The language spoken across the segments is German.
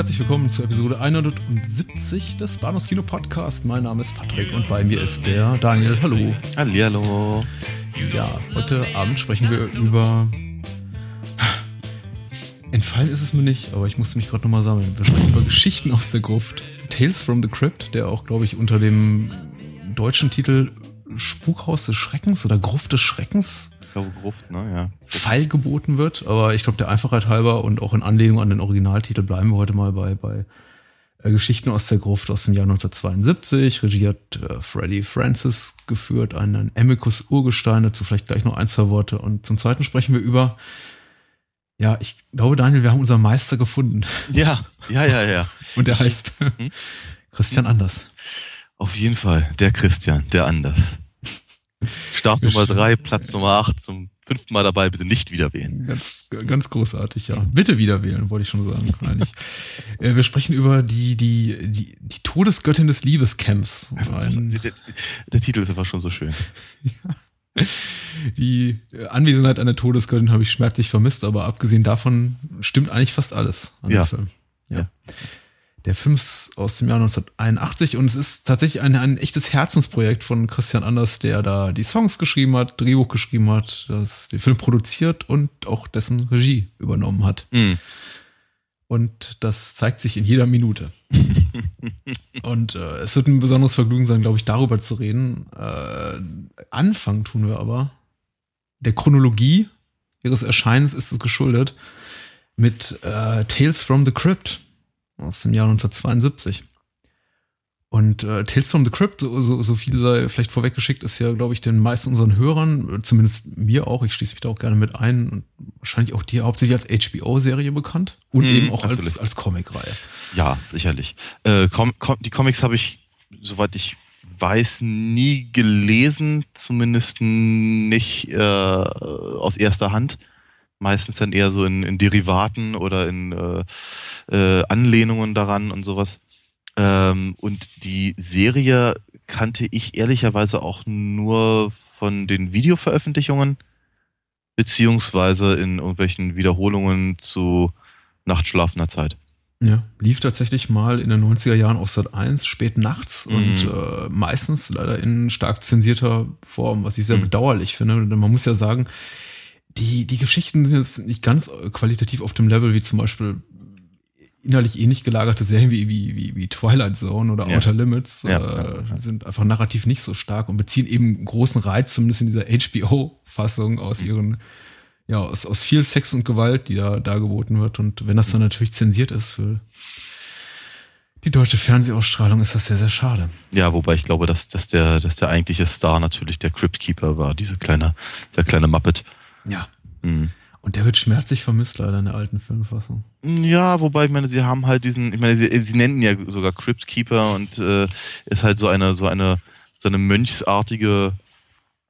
Herzlich willkommen zur Episode 170 des Bahnhofskino Podcast. Mein Name ist Patrick und bei mir ist der Daniel. Hallo. Hallihallo. Ja, heute Abend sprechen wir über. Entfallen ist es mir nicht, aber ich musste mich gerade nochmal sammeln. Wir sprechen über Geschichten aus der Gruft. Tales from the Crypt, der auch, glaube ich, unter dem deutschen Titel Spukhaus des Schreckens oder Gruft des Schreckens Ich glaube Gruft, ne? Ja. Fall geboten wird. Aber ich glaube, der Einfachheit halber und auch in Anlehnung an den Originaltitel bleiben wir heute mal bei, bei äh, Geschichten aus der Gruft aus dem Jahr 1972. Regie hat äh, Freddie Francis geführt, einen Amicus Urgestein, dazu vielleicht gleich noch ein, zwei Worte. Und zum Zweiten sprechen wir über, ja, ich glaube, Daniel, wir haben unseren Meister gefunden. Ja, ja, ja, ja. Und der heißt Christian Anders. Auf jeden Fall. Der Christian, der anders. Start Nummer drei, Platz Nummer acht, zum fünften Mal dabei, bitte nicht wieder wählen. Ganz, ganz großartig, ja. Bitte wieder wählen, wollte ich schon sagen. Eigentlich. Äh, wir sprechen über die, die, die, die Todesgöttin des Liebescamps. Ein, Der, der Titel ist einfach schon so schön. die Anwesenheit einer Todesgöttin habe ich schmerzlich vermisst, aber abgesehen davon stimmt eigentlich fast alles an Ja. dem Film. Ja. Ja. Der Film ist aus dem Jahr 1981 und es ist tatsächlich ein, ein echtes Herzensprojekt von Christian Anders, der da die Songs geschrieben hat, Drehbuch geschrieben hat, das den Film produziert und auch dessen Regie übernommen hat. Mhm. Und das zeigt sich in jeder Minute. und äh, es wird ein besonderes Vergnügen sein, glaube ich, darüber zu reden. Äh, anfangen tun wir aber der Chronologie ihres Erscheinens ist es geschuldet mit äh, Tales from the Crypt aus dem Jahr 1972. Und äh, Tales from the Crypt, so, so, so viel sei vielleicht vorweggeschickt, ist ja, glaube ich, den meisten unseren Hörern, äh, zumindest mir auch, ich schließe mich da auch gerne mit ein, und wahrscheinlich auch dir hauptsächlich als HBO-Serie bekannt und Mhm, eben auch als, als Comicreihe. Ja, sicherlich. Äh, Com Com die Comics habe ich, soweit ich weiß, nie gelesen, zumindest nicht äh, aus erster Hand. Meistens dann eher so in, in Derivaten oder in äh, äh, Anlehnungen daran und sowas. Ähm, und die Serie kannte ich ehrlicherweise auch nur von den Videoveröffentlichungen, beziehungsweise in irgendwelchen Wiederholungen zu nachtschlafender Zeit. Ja, lief tatsächlich mal in den 90er Jahren auf Sat 1, spät nachts Mhm. und äh, meistens leider in stark zensierter Form, was ich sehr Mhm. bedauerlich finde. Denn man muss ja sagen, die, die Geschichten sind jetzt nicht ganz äh, qualitativ auf dem Level wie zum Beispiel innerlich ähnlich gelagerte Serien wie, wie, wie, wie Twilight Zone oder Ja. Outer Limits. Ja, äh, ja, sind einfach narrativ nicht so stark und beziehen eben großen Reiz, zumindest in dieser HBO-Fassung, aus Mhm. ihren ja, aus, aus viel Sex und Gewalt, die da dargeboten wird. Und wenn das dann natürlich zensiert ist für die deutsche Fernsehausstrahlung, ist das sehr, sehr schade. Ja, wobei ich glaube, dass, dass, der, dass der eigentliche Star natürlich der Crypt Keeper war, diese kleine, dieser kleine Muppet. Ja. Mhm. Und der wird schmerzlich vermisst, leider in der alten Filmfassung. Ja, wobei ich meine, sie haben halt diesen, ich meine, sie, sie nennen ja sogar Crypt Keeper und äh, ist halt so eine, so eine, so eine mönchsartige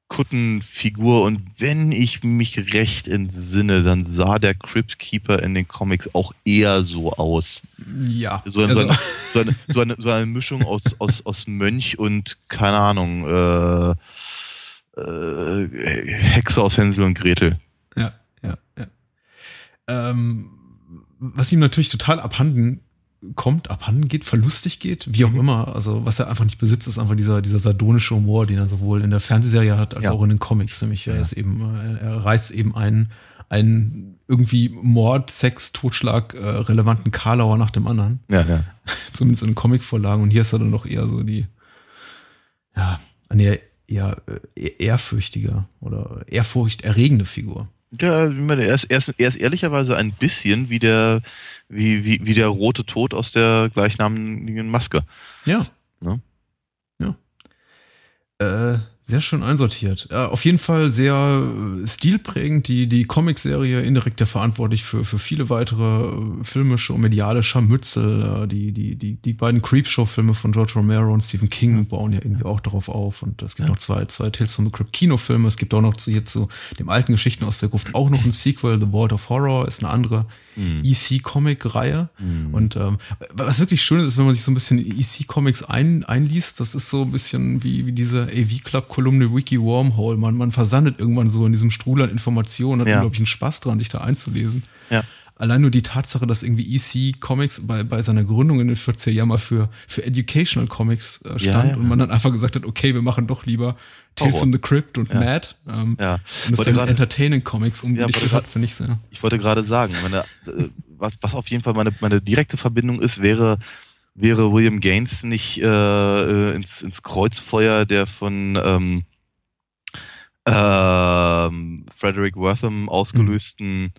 Kuttenfigur und wenn ich mich recht entsinne, dann sah der Crypt Keeper in den Comics auch eher so aus. Ja. So, eine, also, so, eine, so, eine, so, eine, so eine Mischung aus, aus, aus Mönch und, keine Ahnung, äh, äh, Hexe aus Hänsel und Gretel. ja, ja, ja. Ähm, was ihm natürlich total abhanden kommt, abhanden geht, verlustig geht, wie auch Mhm. immer. Also was er einfach nicht besitzt, ist einfach dieser, dieser sardonische Humor, den er sowohl in der Fernsehserie hat, als Ja. auch in den Comics. Nämlich er Ja. ist eben, äh, er reißt eben einen, einen irgendwie Mord, Sex, Totschlag äh, relevanten Karlauer nach dem anderen. Ja, ja. Zumindest in den Comicvorlagen. Und hier ist er dann doch eher so die, ja, eine eher, eher ehrfürchtiger oder ehrfurchterregende Figur. Ja, ich meine, er ist, er, ist, er ist ehrlicherweise ein bisschen wie der, wie, wie, wie der rote Tod aus der gleichnamigen Maske. Ja. Ne? Ja. Äh, Sehr schön einsortiert. Ja, auf jeden Fall sehr äh, stilprägend. Die, die Comic-Serie indirekt ja verantwortlich für, für viele weitere äh, filmische und mediale Scharmützel. Die, die, die, die beiden Creepshow-Filme von George Romero und Stephen King bauen ja irgendwie auch darauf auf. Und es gibt ja. noch zwei, zwei Tales from the Crypt Kinofilme. Es gibt auch noch zu, hier zu dem alten Geschichten aus der Gruft auch noch ein Sequel. The Vault of Horror ist eine andere mhm. EC-Comic-Reihe. Mhm. Und ähm, was wirklich schön ist, wenn man sich so ein bisschen EC-Comics ein, einliest, das ist so ein bisschen wie, wie diese AV-Club-Kolumne Wiki Wormhole. Man, man versandet irgendwann so in diesem Strudel an Informationen, hat ja. unglaublich einen Spaß dran, sich da einzulesen. Ja allein nur die Tatsache, dass irgendwie EC Comics bei, bei seiner Gründung in den 40er Jahren mal für, für Educational Comics äh, stand ja, ja. und man dann einfach gesagt hat, okay, wir machen doch lieber Tales oh, from the Crypt und ja. Mad. Ähm, ja. Und das sind Entertaining Comics umgedichtet hat, finde ich sehr. Ich wollte gerade sagen, meine, äh, was, was auf jeden Fall meine, meine direkte Verbindung ist, wäre, wäre William Gaines nicht äh, äh ins, ins Kreuzfeuer der von ähm, ähm, Frederick Wortham ausgelösten mhm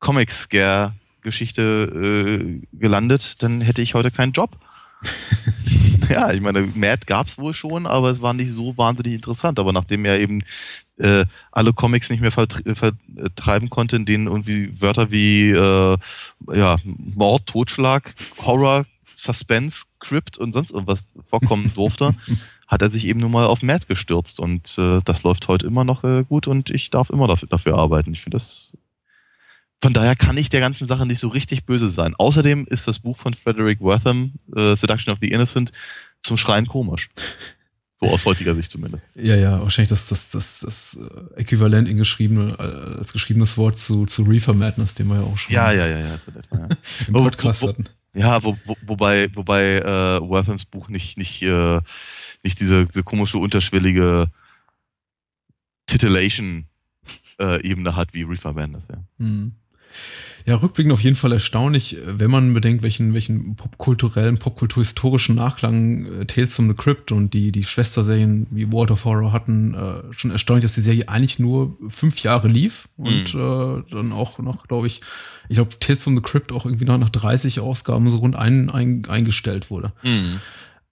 Comic-Scare-Geschichte äh, gelandet, dann hätte ich heute keinen Job. ja, ich meine, Mad gab es wohl schon, aber es war nicht so wahnsinnig interessant. Aber nachdem er eben äh, alle Comics nicht mehr vertreiben konnte, in denen irgendwie Wörter wie äh, ja, Mord, Totschlag, Horror, Suspense, Crypt und sonst irgendwas vorkommen durfte, hat er sich eben nur mal auf Mad gestürzt. Und äh, das läuft heute immer noch äh, gut und ich darf immer dafür, dafür arbeiten. Ich finde das von daher kann ich der ganzen Sache nicht so richtig böse sein. Außerdem ist das Buch von Frederick Wortham, uh, Seduction of the Innocent, zum Schreien komisch. So aus heutiger Sicht zumindest. Ja, ja, wahrscheinlich das, das, das, das äh, Äquivalent in geschriebene, äh, als geschriebenes Wort zu, zu Reefer Madness, den wir ja auch schon ja, ja, ja, ja, so etwa, ja. im Podcast wo, wo, hatten. Ja, wo, wo, wobei, wobei äh, Worthams Buch nicht, nicht, äh, nicht diese, diese komische, unterschwellige Titillation-Ebene äh, hat wie Reefer Madness, ja. Hm. Ja, rückblickend auf jeden Fall erstaunlich, wenn man bedenkt, welchen, welchen popkulturellen, popkulturhistorischen Nachklang äh, Tales from the Crypt und die, die Schwesterserien wie World of Horror hatten. Äh, schon erstaunlich, dass die Serie eigentlich nur fünf Jahre lief und mhm. äh, dann auch noch, glaube ich, ich glaube, Tales from the Crypt auch irgendwie noch nach 30 Ausgaben so rund ein, ein, eingestellt wurde. Mhm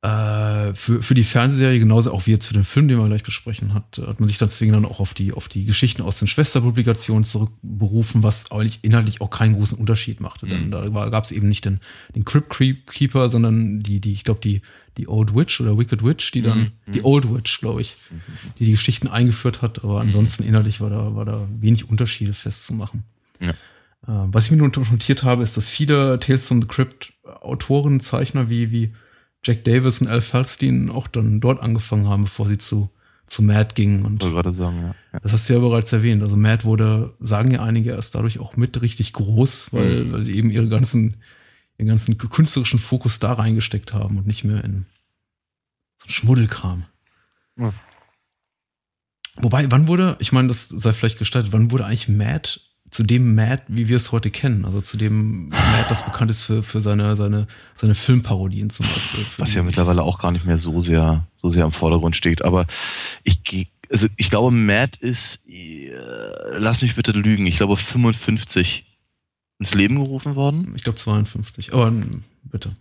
äh, für, für die Fernsehserie, genauso auch wie jetzt für den Film, den wir gleich besprechen, hat, hat man sich deswegen dann auch auf die, auf die Geschichten aus den Schwesterpublikationen zurückberufen, was eigentlich inhaltlich auch keinen großen Unterschied machte. Mhm. Denn da gab es eben nicht den, den Crypt Keeper, sondern die, die, ich glaube, die, die Old Witch oder Wicked Witch, die dann, mhm. die Old Witch, glaube ich, mhm. die die Geschichten eingeführt hat. Aber ansonsten inhaltlich war da, war da wenig Unterschiede festzumachen. Ja. Äh, was ich mir notiert habe, ist, dass viele Tales from the Crypt Autoren, Zeichner wie, wie Jack Davis und Al Falstein auch dann dort angefangen haben, bevor sie zu, zu Matt gingen. Und gerade sagen, ja. ja. Das hast du ja bereits erwähnt. Also Matt wurde, sagen ja einige, erst dadurch auch mit richtig groß, weil, mhm. weil sie eben ihre ganzen, ihren ganzen künstlerischen Fokus da reingesteckt haben und nicht mehr in Schmuddelkram. Mhm. Wobei, wann wurde, ich meine, das sei vielleicht gestaltet, wann wurde eigentlich Matt zu dem Matt, wie wir es heute kennen. Also zu dem Matt, das bekannt ist für, für seine, seine, seine Filmparodien zum Beispiel. Was ja mittlerweile auch gar nicht mehr so sehr, so sehr im Vordergrund steht. Aber ich gehe, also ich glaube, Matt ist, äh, lass mich bitte lügen, ich glaube 55 ins Leben gerufen worden. Ich glaube 52, aber bitte.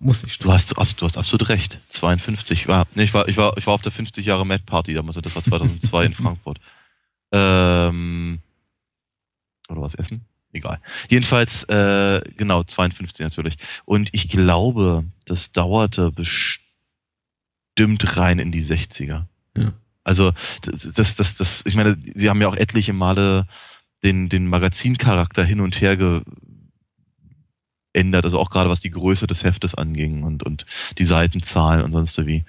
Muss nicht stimmen. Du hast, du hast absolut recht. 52 war, nee, ich war, ich war, ich war auf der 50 Jahre Matt Party damals, das war 2002 in Frankfurt. Ähm, oder was essen? Egal. Jedenfalls, äh, genau, 52 natürlich. Und ich glaube, das dauerte bestimmt rein in die 60er. Ja. Also, das, das, das, das, ich meine, sie haben ja auch etliche Male den, den Magazincharakter hin und her geändert, also auch gerade was die Größe des Heftes anging und, und die Seitenzahlen und sonst wie.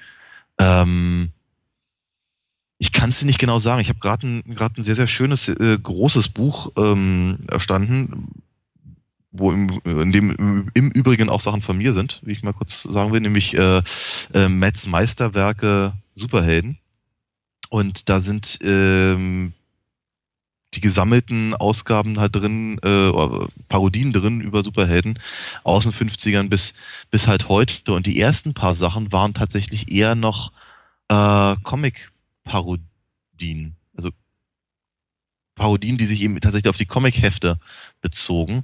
Ähm, ich kann es dir nicht genau sagen. Ich habe gerade ein, ein sehr, sehr schönes, äh, großes Buch ähm, erstanden, wo im, in dem im Übrigen auch Sachen von mir sind, wie ich mal kurz sagen will, nämlich äh, äh, Mats Meisterwerke Superhelden. Und da sind ähm, die gesammelten Ausgaben halt drin, äh, Parodien drin über Superhelden aus den 50ern bis, bis halt heute. Und die ersten paar Sachen waren tatsächlich eher noch äh, Comic Parodien. Also Parodien, die sich eben tatsächlich auf die Comic-Hefte bezogen.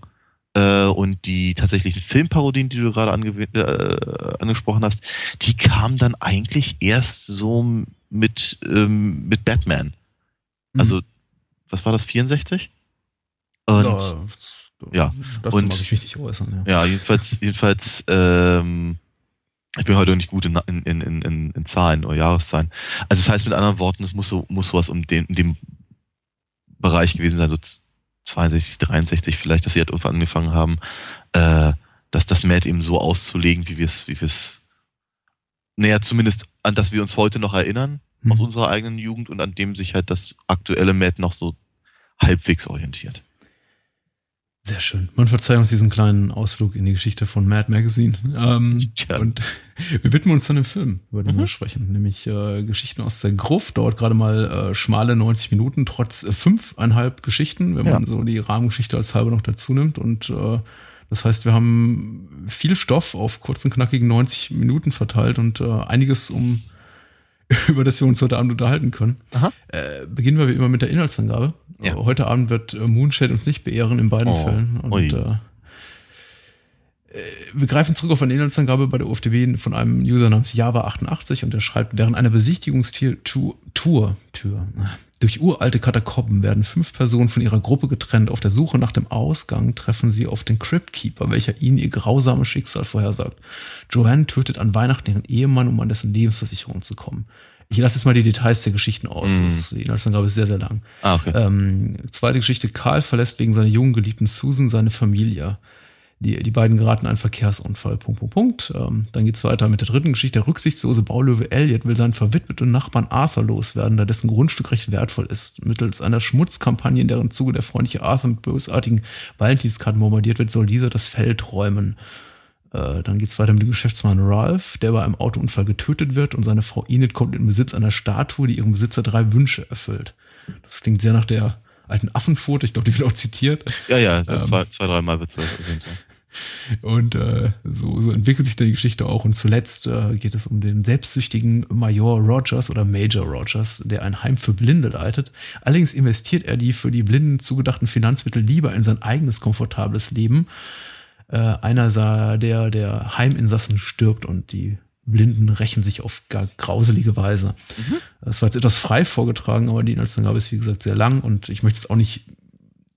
äh, und die tatsächlichen Filmparodien, die du gerade äh, angesprochen hast, die kamen dann eigentlich erst so mit, ähm, mit Batman. Mhm. Also, was war das, 64? Und ja, ja. und, mag ich nicht äußern. Ja, ja jedenfalls, jedenfalls ähm, ich bin heute nicht gut in, in, in, in, in Zahlen oder Jahreszahlen. Also das heißt mit anderen Worten, es muss so muss sowas um den, in dem Bereich gewesen sein, so 62, 63 vielleicht, dass sie halt irgendwann angefangen haben, äh, dass das Mad eben so auszulegen, wie wir es, wie wir es, naja, zumindest an das wir uns heute noch erinnern mhm. aus unserer eigenen Jugend und an dem sich halt das aktuelle Mad noch so halbwegs orientiert. Sehr schön. Man verzeiht uns diesen kleinen Ausflug in die Geschichte von Mad Magazine. Ähm, ja. Und wir widmen uns dann dem Film, über den mhm. wir sprechen, nämlich äh, Geschichten aus der Gruft. Dauert gerade mal äh, schmale 90 Minuten, trotz äh, fünfeinhalb Geschichten, wenn ja. man so die Rahmengeschichte als halbe noch dazu nimmt. Und äh, das heißt, wir haben viel Stoff auf kurzen, knackigen 90 Minuten verteilt und äh, einiges, um über das wir uns heute Abend unterhalten können. Äh, beginnen wir wie immer mit der Inhaltsangabe. Ja. Heute Abend wird äh, Moonshade uns nicht beehren in beiden oh. Fällen. Und, äh, wir greifen zurück auf eine Inhaltsangabe bei der UFDB von einem User namens Java88 und der schreibt, während einer Besichtigungstour Tour, Tür, durch uralte Katakomben werden fünf Personen von ihrer Gruppe getrennt. Auf der Suche nach dem Ausgang treffen sie auf den Cryptkeeper, welcher ihnen ihr grausames Schicksal vorhersagt. Joanne tötet an Weihnachten ihren Ehemann, um an dessen Lebensversicherung zu kommen. Ich lasse jetzt mal die Details der Geschichten aus. Mm. Das, die Inhaltsangabe ist sehr, sehr lang. Ah, okay. Ähm, zweite Geschichte, Karl verlässt wegen seiner jungen geliebten Susan seine Familie. Die, die beiden geraten einen Verkehrsunfall. Punkt, Punkt, Punkt. Ähm, dann geht's weiter mit der dritten Geschichte. Der rücksichtslose Baulöwe Elliot will seinen verwitweten Nachbarn Arthur loswerden, da dessen Grundstück recht wertvoll ist. Mittels einer Schmutzkampagne, in deren Zuge der freundliche Arthur mit bösartigen Valentinskarten bombardiert wird, soll dieser das Feld räumen. Äh, dann geht es weiter mit dem Geschäftsmann Ralph, der bei einem Autounfall getötet wird und seine Frau Enid kommt in Besitz einer Statue, die ihrem Besitzer drei Wünsche erfüllt. Das klingt sehr nach der alten Affenfoto, ich glaube, die wird auch zitiert. Ja, ja, ähm, zwei, zwei dreimal wird es erwähnt. Und äh, so, so entwickelt sich dann die Geschichte auch. Und zuletzt äh, geht es um den selbstsüchtigen Major Rogers oder Major Rogers, der ein Heim für Blinde leitet. Allerdings investiert er die für die Blinden zugedachten Finanzmittel lieber in sein eigenes komfortables Leben äh, einer sah, der, der Heiminsassen stirbt und die Blinden rächen sich auf gar grauselige Weise. Mhm. Das war jetzt etwas frei vorgetragen, aber die Inhaltsangabe ist wie gesagt sehr lang und ich möchte es auch nicht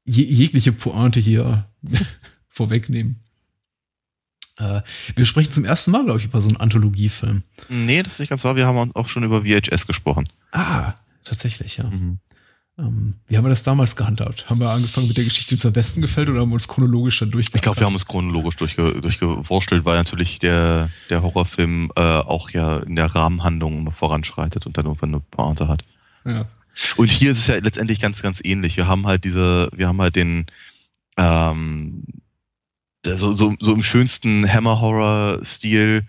je, jegliche Pointe hier vorwegnehmen. Äh, wir sprechen zum ersten Mal, glaube ich, über so einen Anthologiefilm. Nee, das ist nicht ganz wahr. Wir haben auch schon über VHS gesprochen. Ah, tatsächlich, ja. Mhm. Ähm, wie haben wir das damals gehandhabt? Haben wir angefangen mit der Geschichte, die uns am besten gefällt, oder haben wir uns chronologisch dann durchgegangen? Ich glaube, wir haben uns chronologisch durchge durchgewurschtelt, weil natürlich der, der Horrorfilm äh, auch ja in der Rahmenhandlung voranschreitet und dann irgendwann eine Pointe hat. Ja. Und hier ist es ja letztendlich ganz, ganz ähnlich. Wir haben halt diese, wir haben halt den, ähm, so, so, so im schönsten Hammer-Horror-Stil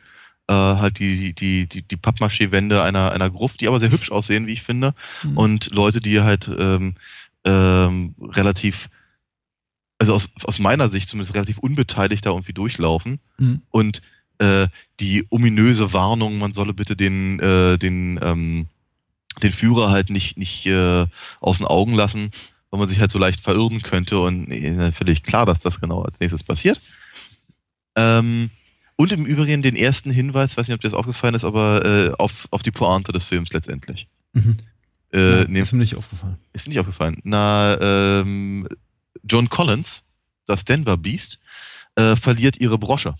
äh, halt die, die, die, die Pappmaché-Wände einer, einer Gruft, die aber sehr hübsch aussehen, wie ich finde. Mhm. Und Leute, die halt ähm, ähm, relativ, also aus, aus meiner Sicht zumindest relativ unbeteiligt da irgendwie durchlaufen. Mhm. Und äh, die ominöse Warnung, man solle bitte den, äh, den, ähm, den Führer halt nicht, nicht äh, aus den Augen lassen, weil man sich halt so leicht verirren könnte. Und völlig klar, dass das genau als nächstes passiert. Ähm, und im Übrigen den ersten Hinweis, weiß nicht, ob dir das aufgefallen ist, aber äh, auf, auf die Pointe des Films letztendlich. Mhm. Äh, ja, ist mir nicht aufgefallen. Ist nicht aufgefallen. Na, ähm, John Collins, das Denver Beast, äh, verliert ihre Brosche.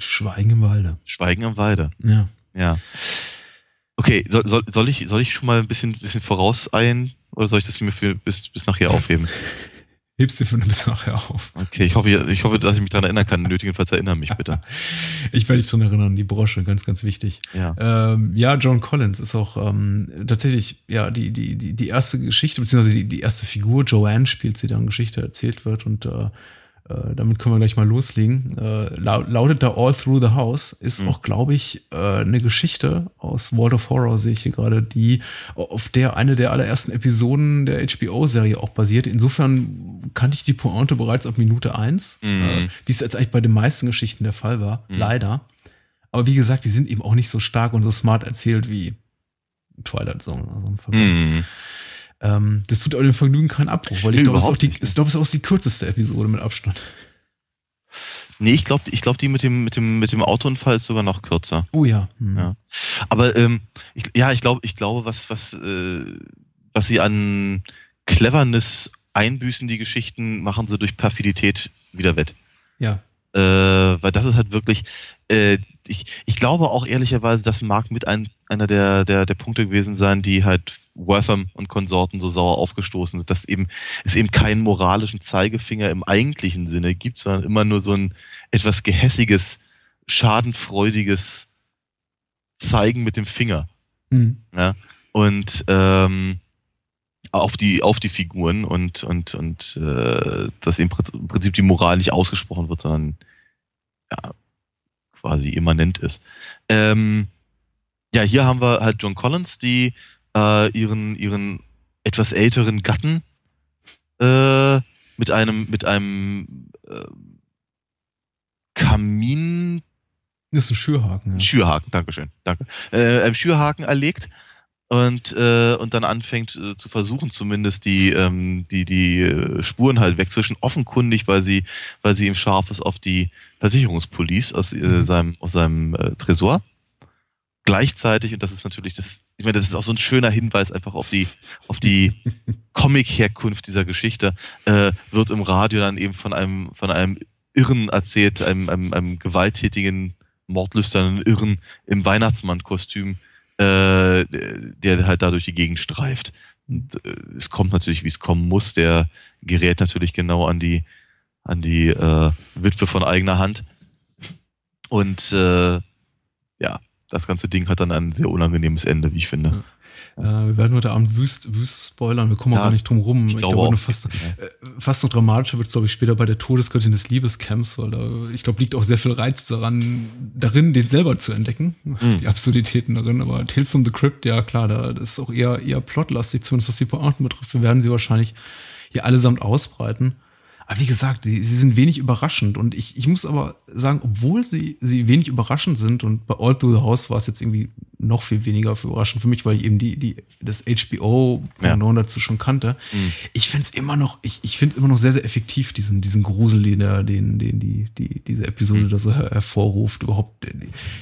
Schweigen im Walde. Schweigen im Walde. Ja. Ja. Okay, soll, soll, soll, ich, soll ich schon mal ein bisschen, bisschen vorauseilen oder soll ich das mir für bis, bis nachher aufheben? Hebst du für bis nachher auf. Okay, ich hoffe, ich hoffe, dass ich mich daran erinnern kann. Nötigenfalls erinnere mich bitte. ich werde dich daran erinnern, die Brosche, ganz, ganz wichtig. Ja, ähm, ja John Collins ist auch ähm, tatsächlich ja die, die, die, die erste Geschichte, beziehungsweise die, die erste Figur, Joanne spielt sie, deren Geschichte erzählt wird und äh, äh, damit können wir gleich mal loslegen. Äh, lautet da All Through the House, ist mhm. auch, glaube ich, äh, eine Geschichte aus World of Horror, sehe ich hier gerade, die auf der eine der allerersten Episoden der HBO-Serie auch basiert. Insofern kannte ich die Pointe bereits ab Minute eins, mhm. äh, wie es jetzt eigentlich bei den meisten Geschichten der Fall war, mhm. leider. Aber wie gesagt, die sind eben auch nicht so stark und so smart erzählt wie Twilight Zone. Also Ähm, das tut auch dem Vergnügen keinen Abbruch, weil ich Nee, glaube, es ist auch überhaupt die, ich glaube, es ist auch die kürzeste Episode mit Abstand. Nee, ich glaube, ich glaub, die mit dem, mit, dem, mit dem Autounfall ist sogar noch kürzer. Oh ja. Hm. Ja. Aber ähm, ich, ja, ich glaube, ich glaube, was, was, äh, was sie an Cleverness einbüßen, die Geschichten, machen sie durch Perfidität wieder wett. ja. Äh, weil das ist halt wirklich, äh, ich, ich glaube auch ehrlicherweise, das mag mit ein, einer der, der, der Punkte gewesen sein, die halt Wortham und Konsorten so sauer aufgestoßen sind, dass eben es eben keinen moralischen Zeigefinger im eigentlichen Sinne gibt, sondern immer nur so ein etwas gehässiges, schadenfreudiges Zeigen mit dem Finger. Hm. Ja? Und ähm, auf die auf die Figuren und und und äh, dass im Prinzip- die Moral nicht ausgesprochen wird, sondern ja quasi immanent ist. Ähm, ja, hier haben wir halt John Collins, die äh, ihren ihren etwas älteren Gatten äh, mit einem mit einem äh, Kamin Das ist ein Schürhaken. Ja. Schürhaken, Dankeschön, danke. Äh, einem Schürhaken erlegt und, äh, und dann anfängt äh, zu versuchen, zumindest die, ähm, die, die äh, Spuren halt wegzuwischen. Offenkundig, weil sie, weil sie ihm scharf ist auf die Versicherungspolice aus äh, Mhm. seinem, aus seinem äh, Tresor. Gleichzeitig, und das ist natürlich das, ich meine, das ist auch so ein schöner Hinweis einfach auf die, auf die Comic-Herkunft dieser Geschichte, äh, wird im Radio dann eben von einem, von einem Irren erzählt, einem, einem, einem gewalttätigen, mordlüsternen Irren im Weihnachtsmann-Kostüm, äh, der halt da durch die Gegend streift. Und äh, es kommt natürlich, wie es kommen muss. Der gerät natürlich genau an die, an die äh, Witwe von eigener Hand. Und äh, ja, das ganze Ding hat dann ein sehr unangenehmes Ende, wie ich finde. Äh, wir werden heute Abend wüst, wüst spoilern. Wir kommen auch Ja, gar nicht drum rum. ich Ich, glaube glaube, auch. fast, äh, fast noch dramatischer wird es, glaube ich, später bei der Todesgöttin des Liebescamps, weil da, ich glaube, liegt auch sehr viel Reiz daran, darin, den selber zu entdecken. Mhm. Die Absurditäten darin. Aber Tales from the Crypt, ja klar, da, das ist auch eher, eher plotlastig, zumindest was die Pointen betrifft. Wir werden sie wahrscheinlich hier allesamt ausbreiten. Aber wie gesagt, sie, sie sind wenig überraschend. Und ich, ich muss aber sagen, obwohl sie, sie wenig überraschend sind, und bei All Through the House war es jetzt irgendwie noch viel weniger für überraschend für mich, weil ich eben die, die, das HBO Ja. Dazu schon kannte. Mhm. Ich finde es immer noch, ich, ich finde es immer noch sehr, sehr effektiv, diesen, diesen Grusel, den, der- den, den die, die, diese Episode Mhm. da so her hervorruft, überhaupt äh,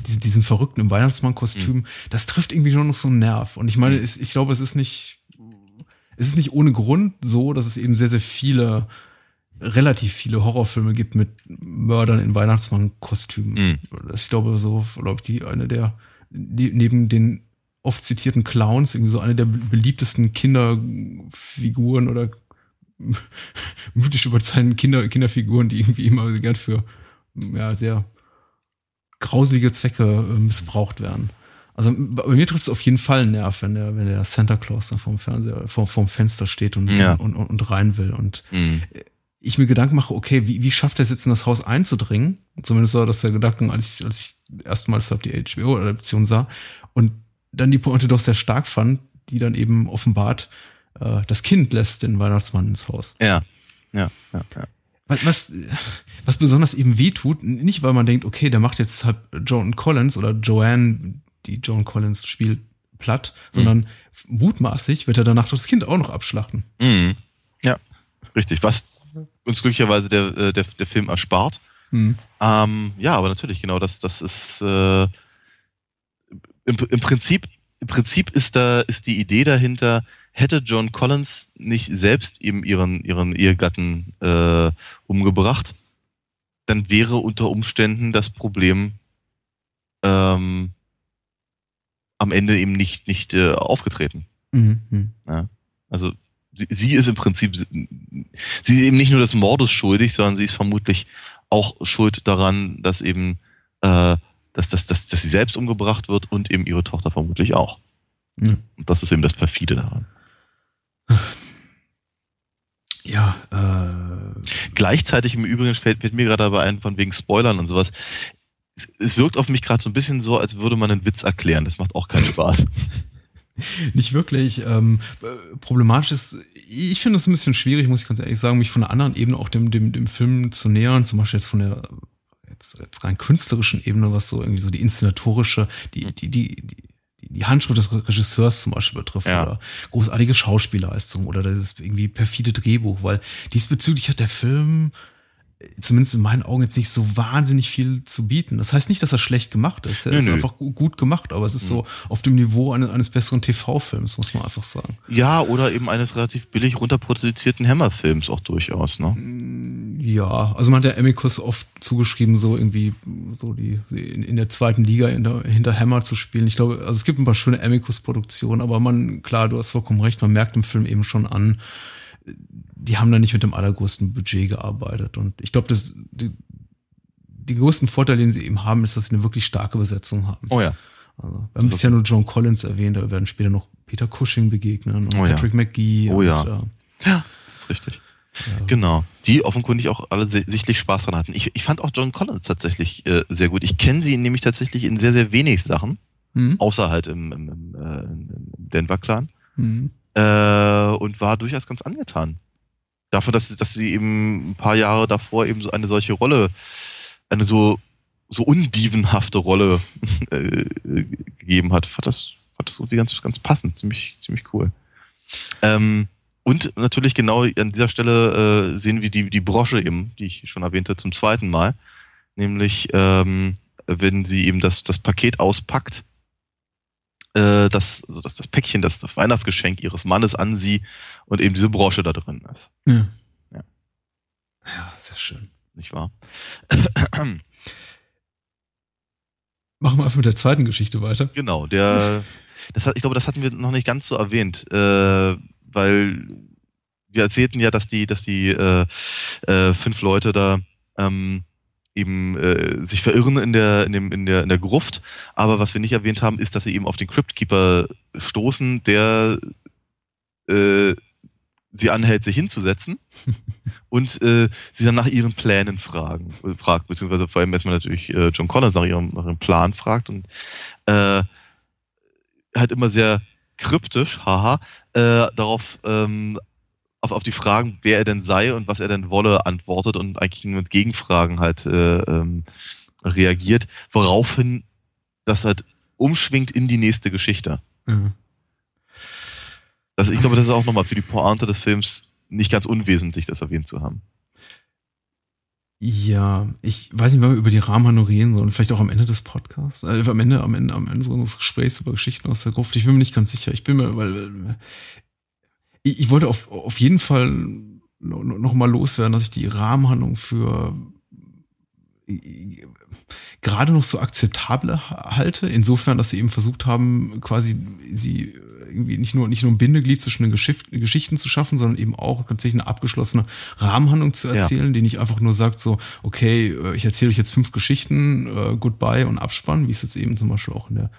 diesen, diesen Verrückten im Weihnachtsmann-Kostüm, Mhm. das trifft irgendwie schon noch so einen Nerv. Und ich meine, es, ich glaube, es ist nicht, es ist nicht ohne Grund so, dass es eben sehr, sehr viele, relativ viele Horrorfilme gibt mit Mördern in Weihnachtsmann-Kostümen. Mhm. Das ist, ich glaube, so, glaube ich, die eine der, ne- neben den oft zitierten Clowns, irgendwie so eine der beliebtesten Kinderfiguren oder mythisch überzeichneten Kinder, Kinderfiguren, die irgendwie immer gern für ja, sehr grauselige Zwecke äh, missbraucht werden. Also bei mir trifft es auf jeden Fall einen Nerv, wenn der, wenn der Santa Claus da vorm Fernseher, vor, vorm Fenster steht und, Ja. und, und, und rein will. Und Mhm. Ich mir Gedanken mache, okay, wie, wie schafft er es jetzt in das Haus einzudringen? Zumindest war das der Gedanken, als ich, als ich erstmals die HBO-Adaption sah und dann die Pointe doch sehr stark fand, die dann eben offenbart, äh, das Kind lässt den Weihnachtsmann ins Haus. Ja. Ja, ja, ja. Was, was, besonders eben wehtut, nicht weil man denkt, okay, der macht jetzt halt Joan Collins oder Joanne, die Joan Collins spielt, platt, sondern mutmaßlich wird er danach das Kind auch noch abschlachten. Mhm. Ja, richtig. Was uns glücklicherweise der, äh, der, der Film erspart. Hm. Ähm, ja, aber natürlich, genau, das, das ist äh, im, im Prinzip, im Prinzip ist da, ist die Idee dahinter, hätte John Collins nicht selbst eben ihren, ihren Ehegatten äh, umgebracht, dann wäre unter Umständen das Problem ähm, am Ende eben nicht, nicht äh, aufgetreten. Mhm. Mhm. Also sie, ist im Prinzip, sie ist eben nicht nur des Mordes schuldig, sondern sie ist vermutlich auch schuld daran, dass eben, äh, dass, dass, dass, dass sie selbst umgebracht wird und eben ihre Tochter vermutlich auch. Ja. Und das ist eben das perfide daran. Ja, äh, Gleichzeitig im Übrigen fällt, fällt mir gerade dabei ein, von wegen Spoilern und sowas. Es, es wirkt auf mich gerade so ein bisschen so, als würde man einen Witz erklären. Das macht auch keinen Spaß. nicht wirklich. Ähm, äh, problematisch ist, ich finde es ein bisschen schwierig, muss ich ganz ehrlich sagen, mich von einer anderen Ebene auch dem, dem, dem Film zu nähern, zum Beispiel jetzt von der jetzt, jetzt rein künstlerischen Ebene, was so irgendwie so die inszenatorische, die, die, die, die, die Handschrift des Regisseurs zum Beispiel betrifft Ja. oder großartige Schauspielleistung oder das irgendwie perfide Drehbuch, weil diesbezüglich hat der Film zumindest in meinen Augen jetzt nicht so wahnsinnig viel zu bieten. Das heißt nicht, dass er schlecht gemacht ist. Er Nö, ist nö. Mhm. einfach gu- gut gemacht, aber es ist so auf dem Niveau eines, eines besseren TV-Films, muss man einfach sagen. Ja, oder eben eines relativ billig runterproduzierten Hammer-Films auch durchaus, ne? Ja, also man hat der Amicus oft zugeschrieben, so irgendwie so die, die in, in der zweiten Liga hinter, hinter Hammer zu spielen. Ich glaube, also es gibt ein paar schöne Amicus-Produktionen, aber man, klar, du hast vollkommen recht, man merkt im Film eben schon an, die haben da nicht mit dem allergrößten Budget gearbeitet. Und ich glaube, das die, den größten Vorteil, den sie eben haben, ist, dass sie eine wirklich starke Besetzung haben. Oh ja. Also, wir haben bisher nur John Collins erwähnt, da werden später noch Peter Cushing begegnen und Oh ja. Patrick McGee. Oh und, ja. äh, Ja, ist richtig. ja. Genau. Die offenkundig auch alle sichtlich Spaß dran hatten. Ich, ich fand auch John Collins tatsächlich äh, sehr gut. Ich kenne sie nämlich tatsächlich in sehr, sehr wenig Sachen, Hm? außer halt im, im, im, äh, im Denver-Clan. Hm. Äh, und war durchaus ganz angetan. Davon, dass, dass sie eben ein paar Jahre davor eben so eine solche Rolle, eine so, so undievenhafte Rolle äh, gegeben hat. Fand das, fand das irgendwie ganz, ganz passend. Ziemlich, ziemlich cool. Ähm, und natürlich genau an dieser Stelle äh, sehen wir die, die Brosche eben, die ich schon erwähnte, zum zweiten Mal. Nämlich, ähm, wenn sie eben das, das Paket auspackt, äh, das, also das, das Päckchen, das, das Weihnachtsgeschenk ihres Mannes an sie und eben diese Brosche da drin ist. Ja. Ja. Ja, sehr schön. Nicht wahr? Machen wir einfach mit der zweiten Geschichte weiter. genau, der, das hat, ich glaube, das hatten wir noch nicht ganz so erwähnt, äh, weil wir erzählten ja, dass die, dass die äh, äh, fünf Leute da ähm, eben äh, sich verirren in der, in, dem, in, der, in der Gruft. Aber was wir nicht erwähnt haben, ist, dass sie eben auf den Cryptkeeper stoßen, der äh, sie anhält, sich hinzusetzen und äh, sie dann nach ihren Plänen fragen, äh, fragt, beziehungsweise vor allem erstmal natürlich äh, John Collins nach ihrem, nach ihrem Plan fragt und äh, halt immer sehr kryptisch, haha, äh, darauf ähm, auf, auf die Fragen, wer er denn sei und was er denn wolle, antwortet und eigentlich nur mit Gegenfragen halt äh, ähm, reagiert, woraufhin das halt umschwingt in die nächste Geschichte. Ja. Also ich glaube, das ist auch nochmal für die Pointe des Films nicht ganz unwesentlich, das erwähnt zu haben. Ja, ich weiß nicht, wann wir über die Rahmenhandlung reden sollen. Vielleicht auch am Ende des Podcasts. Äh, am Ende, am Ende, am Ende unseres Gesprächs über Geschichten aus der Gruft. Ich bin mir nicht ganz sicher. Ich bin mir, weil äh, ich, ich wollte auf, auf jeden Fall no- no- noch mal loswerden, dass ich die Rahmenhandlung für äh, gerade noch so akzeptable ha- halte, insofern, dass sie eben versucht haben, quasi sie irgendwie nicht nur, nicht nur ein Bindeglied zwischen den Geschicht, Geschichten zu schaffen, sondern eben auch tatsächlich eine abgeschlossene Rahmenhandlung zu Ja. erzählen, die nicht einfach nur sagt so, okay, äh, ich erzähle euch jetzt fünf Geschichten, äh, Goodbye und Abspann, wie es jetzt eben zum Beispiel auch in der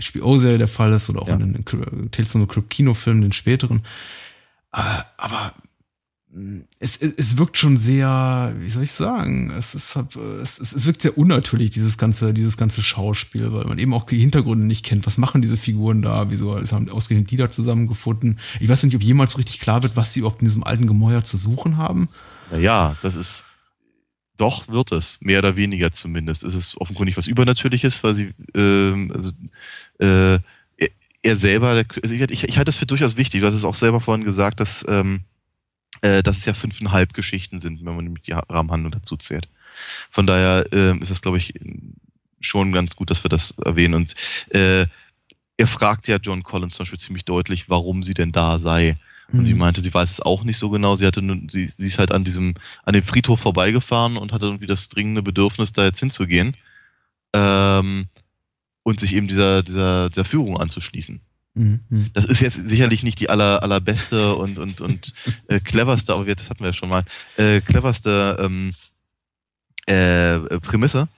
HBO-Serie der Fall ist oder auch Ja. in den Tales from the Crypt Kinofilmen, den späteren. Äh, aber mh, es, es es wirkt schon sehr, wie soll ich sagen, es, ist, es, es, wirkt sehr unnatürlich, dieses ganze, dieses ganze Schauspiel, weil man eben auch die Hintergründe nicht kennt. Was machen diese Figuren da? Wieso es haben ausgerechnet die da zusammengefunden? Ich weiß nicht, ob jemals richtig klar wird, was sie überhaupt in diesem alten Gemäuer zu suchen haben. Naja, das ist. Doch, wird es. Mehr oder weniger zumindest. Es ist offenkundig was Übernatürliches, weil sie. Ähm, also, äh, er, er selber. Also ich, ich, ich halte es für durchaus wichtig. Du hast es auch selber vorhin gesagt, dass, ähm, äh, dass es ja fünfeinhalb Geschichten sind, wenn man nämlich die Rahmenhandlung dazu zählt. Von daher ähm, ist es, glaube ich, schon ganz gut, dass wir das erwähnen. Und äh, er fragt ja John Collins zum Beispiel ziemlich deutlich, warum sie denn da sei. Und Mhm. sie meinte, sie weiß es auch nicht so genau. Sie hatte nun, sie, sie ist halt an diesem, an dem Friedhof vorbeigefahren und hatte irgendwie das dringende Bedürfnis, da jetzt hinzugehen. Ähm, und sich eben dieser, dieser, dieser Führung anzuschließen. Mhm. Mhm. Das ist jetzt sicherlich nicht die aller, allerbeste und, und, und äh, cleverste, aber wir, das hatten wir ja schon mal, äh, cleverste ähm, äh, Prämisse.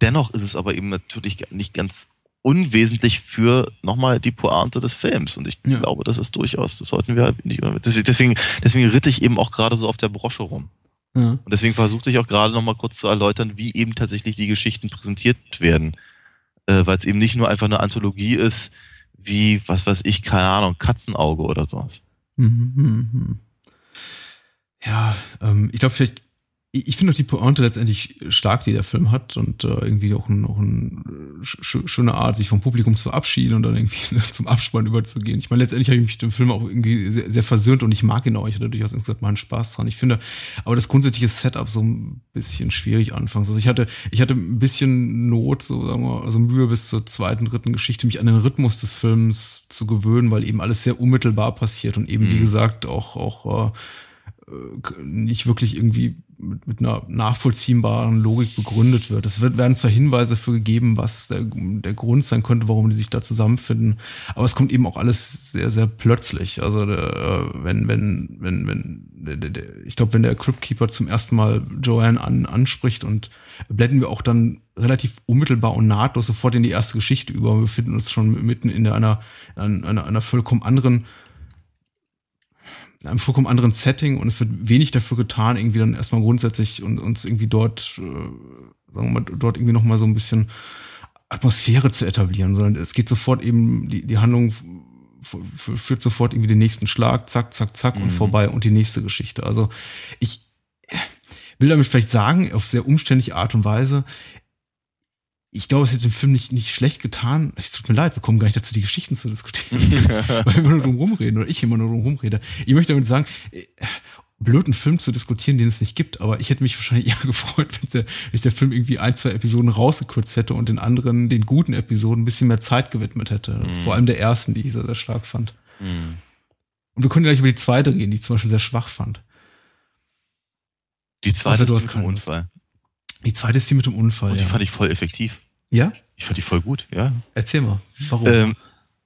Dennoch ist es aber eben natürlich nicht ganz unwesentlich für nochmal die Pointe des Films. Und ich Ja. glaube, das ist durchaus, das sollten wir halt nicht. Deswegen, deswegen ritt ich eben auch gerade so auf der Brosche rum. Ja. Und deswegen versuchte ich auch gerade nochmal kurz zu erläutern, wie eben tatsächlich die Geschichten präsentiert werden. Äh, Weil es eben nicht nur einfach eine Anthologie ist, wie, was weiß ich, keine Ahnung, Katzenauge oder sowas. Mhm, mhm, mhm. Ja, ähm, ich glaube, vielleicht ich finde auch die Pointe letztendlich stark, die der Film hat und äh, irgendwie auch, ein, eine sch schöne Art, sich vom Publikum zu verabschieden und dann irgendwie zum Abspann überzugehen. Ich meine, letztendlich habe ich mich dem Film auch irgendwie sehr, sehr versöhnt und ich mag ihn auch. Ich hatte durchaus insgesamt meinen Spaß dran. Ich finde aber das grundsätzliche Setup so ein bisschen schwierig anfangs. Also ich hatte, ich hatte ein bisschen Not, so sagen wir, also Mühe bis zur zweiten, dritten Geschichte, mich an den Rhythmus des Films zu gewöhnen, weil eben alles sehr unmittelbar passiert und eben, mhm. wie gesagt, auch, auch äh, nicht wirklich irgendwie mit, mit einer nachvollziehbaren Logik begründet wird. Es wird, werden zwar Hinweise für gegeben, was der, der Grund sein könnte, warum die sich da zusammenfinden, aber es kommt eben auch alles sehr, sehr plötzlich. Also äh, wenn, wenn, wenn, wenn, ich glaube, wenn der Cryptkeeper zum ersten Mal Joanne an, anspricht und blenden wir auch dann relativ unmittelbar und nahtlos sofort in die erste Geschichte über. Wir befinden uns schon mitten in einer, einer, einer vollkommen anderen einem vollkommen anderen Setting und es wird wenig dafür getan, irgendwie dann erstmal grundsätzlich und uns irgendwie dort, äh, sagen wir mal, dort irgendwie nochmal so ein bisschen Atmosphäre zu etablieren, sondern es geht sofort eben, die, die Handlung führt sofort irgendwie den nächsten Schlag, zack, zack, zack mhm. und vorbei und die nächste Geschichte. Also ich will damit vielleicht sagen, auf sehr umständliche Art und Weise, ich glaube, es hätte dem Film nicht, nicht schlecht getan. Es tut mir leid, wir kommen gar nicht dazu, die Geschichten zu diskutieren, weil wir immer nur drum rumreden oder ich immer nur drum rumrede. Ich möchte damit sagen, äh, blöden Film zu diskutieren, den es nicht gibt, aber ich hätte mich wahrscheinlich eher gefreut, wenn der, wenn der Film irgendwie ein, zwei Episoden rausgekürzt hätte und den anderen, den guten Episoden, ein bisschen mehr Zeit gewidmet hätte. Mhm. Vor allem der ersten, die ich sehr, sehr stark fand. Mhm. Und wir können gleich über die zweite reden, die ich zum Beispiel sehr schwach fand. Die zweite also, ist ein Unfall. Die zweite ist die mit dem Unfall. Und die ja. fand ich voll effektiv. Ja? Ich fand die voll gut, ja. Erzähl mal, warum? Ähm,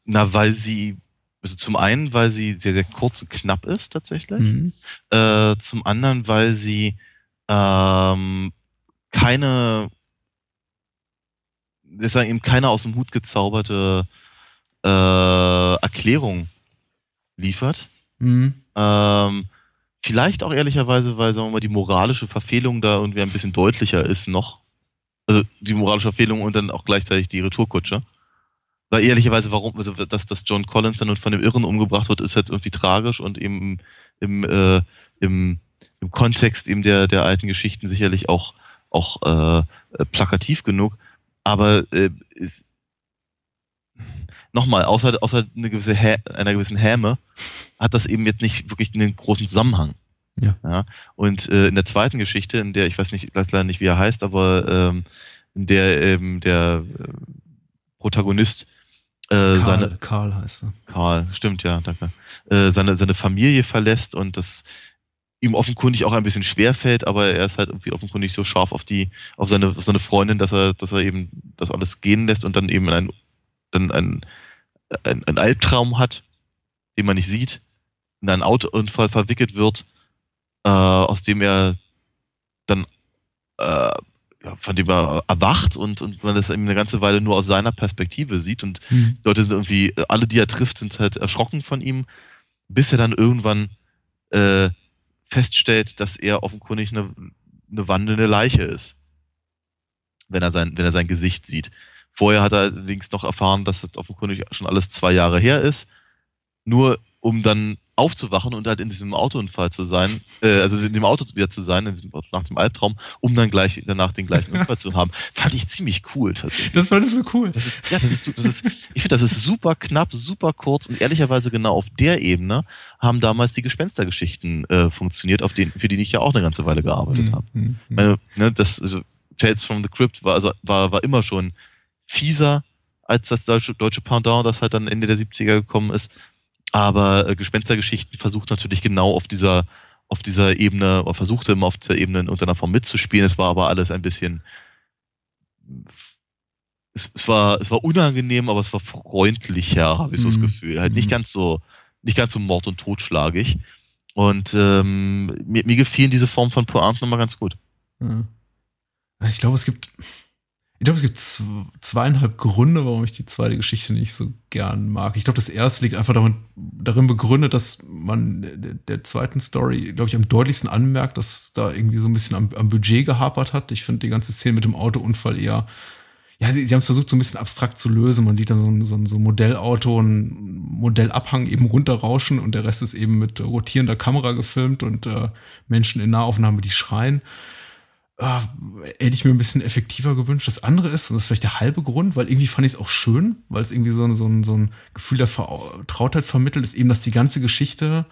na, weil sie, also zum einen, weil sie sehr, sehr kurz und knapp ist, tatsächlich. Mhm. Äh, zum anderen, weil sie ähm, keine, sage eben keine aus dem Hut gezauberte äh, Erklärung liefert. Mhm. Ähm, Vielleicht auch ehrlicherweise, weil, sagen wir mal, die moralische Verfehlung da irgendwie ein bisschen deutlicher ist noch. Also die moralische Verfehlung und dann auch gleichzeitig die Retourkutsche. Weil ehrlicherweise, warum, also dass, dass John Collins dann von dem Irren umgebracht wird, ist jetzt irgendwie tragisch und eben im, äh, im, im Kontext eben der, der alten Geschichten sicherlich auch, auch äh, plakativ genug. Aber äh, ist, nochmal, außer, außer eine gewisse Hä einer gewissen Häme, hat das eben jetzt nicht wirklich einen großen Zusammenhang. Ja. ja? Und äh, in der zweiten Geschichte, in der, ich weiß nicht, ich weiß leider nicht, wie er heißt, aber ähm, in der ähm, der äh, Protagonist äh, Karl, seine Karl heißt er. Karl, stimmt, ja, danke. Äh, seine, seine Familie verlässt und das ihm offenkundig auch ein bisschen schwer fällt, aber er ist halt irgendwie offenkundig so scharf auf die, auf seine, auf seine Freundin, dass er, dass er eben das alles gehen lässt und dann eben ein, dann ein ein, ein Albtraum hat, den man nicht sieht, in einen Autounfall verwickelt wird, äh, aus dem er dann äh, von dem er erwacht und, und man das eben eine ganze Weile nur aus seiner Perspektive sieht und mhm. Leute sind irgendwie, alle, die er trifft, sind halt erschrocken von ihm, bis er dann irgendwann äh, feststellt, dass er offenkundig eine, eine wandelnde Leiche ist. Wenn er sein, wenn er sein Gesicht sieht. Vorher hat er allerdings noch erfahren, dass es offenkundig schon alles zwei Jahre her ist. Nur um dann aufzuwachen und halt in diesem Autounfall zu sein, äh, also in dem Auto wieder zu sein, in diesem, nach dem Albtraum, um dann gleich danach den gleichen Unfall zu haben, fand ich ziemlich cool tatsächlich. Das fandest du cool. Das ist, ja, das ist, das ist ich finde, das ist super knapp, super kurz und ehrlicherweise genau auf der Ebene haben damals die Gespenstergeschichten äh, funktioniert, auf denen, für die ich ja auch eine ganze Weile gearbeitet mhm. habe. Mhm. Meine, ne, das, also, Tales from the Crypt war, also, war, war immer schon fieser als das deutsche, deutsche Pendant, das halt dann Ende der 70er gekommen ist. Aber äh, Gespenstergeschichten versucht natürlich genau auf dieser, auf dieser Ebene, oder versuchte immer auf dieser Ebene in irgendeiner Form mitzuspielen. Es war aber alles ein bisschen, es, es, war, es war unangenehm, aber es war freundlicher, habe ich so das mhm. Gefühl. Halt nicht mhm. ganz so, nicht ganz so mord- und totschlagig. Und ähm, mir, mir gefielen diese Form von Pointen immer ganz gut. Ich glaube, es gibt, ich glaube, es gibt zweieinhalb Gründe, warum ich die zweite Geschichte nicht so gern mag. Ich glaube, das erste liegt einfach darin, darin begründet, dass man der, zweiten Story, glaube ich, am deutlichsten anmerkt, dass da irgendwie so ein bisschen am, am Budget gehapert hat. Ich finde die ganze Szene mit dem Autounfall eher, ja, sie, sie haben es versucht, so ein bisschen abstrakt zu lösen. Man sieht dann so ein, so ein, so Modellauto, ein Modellabhang eben runterrauschen und der Rest ist eben mit rotierender Kamera gefilmt und äh, Menschen in Nahaufnahme, die schreien. Äh, hätte ich mir ein bisschen effektiver gewünscht. Das andere ist, und das ist vielleicht der halbe Grund, weil irgendwie fand ich es auch schön, weil es irgendwie so, ein so, ein, so ein Gefühl der Vertrautheit vermittelt, ist eben, dass die ganze Geschichte,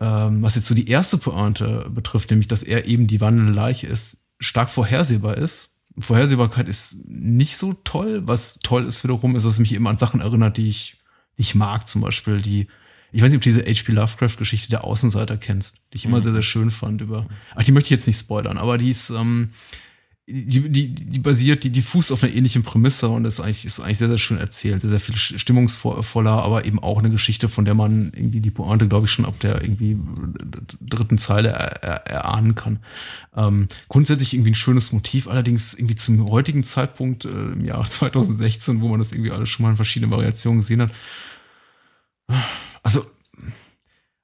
ähm, was jetzt so die erste Pointe betrifft, nämlich, dass er eben die wandelnde Leiche ist, stark vorhersehbar ist Vorhersehbarkeit ist nicht so toll. Was toll ist wiederum, ist, dass es mich eben an Sachen erinnert, die ich nicht mag. Zum Beispiel die, ich weiß nicht, ob du diese H.P. Lovecraft-Geschichte der Außenseiter kennst, die ich immer mhm. sehr, sehr schön fand über. Ach, die möchte ich jetzt nicht spoilern, aber die ist, ähm, die, die, die basiert, die, die fußt auf einer ähnlichen Prämisse und ist eigentlich, ist eigentlich sehr, sehr schön erzählt, sehr, sehr viel stimmungsvoller, aber eben auch eine Geschichte, von der man irgendwie die Pointe, glaube ich, schon ab der irgendwie dritten Zeile er, er, erahnen kann. Ähm, grundsätzlich irgendwie ein schönes Motiv, allerdings irgendwie zum heutigen Zeitpunkt äh, im Jahr 2016, wo man das irgendwie alles schon mal in verschiedenen Variationen gesehen hat. Also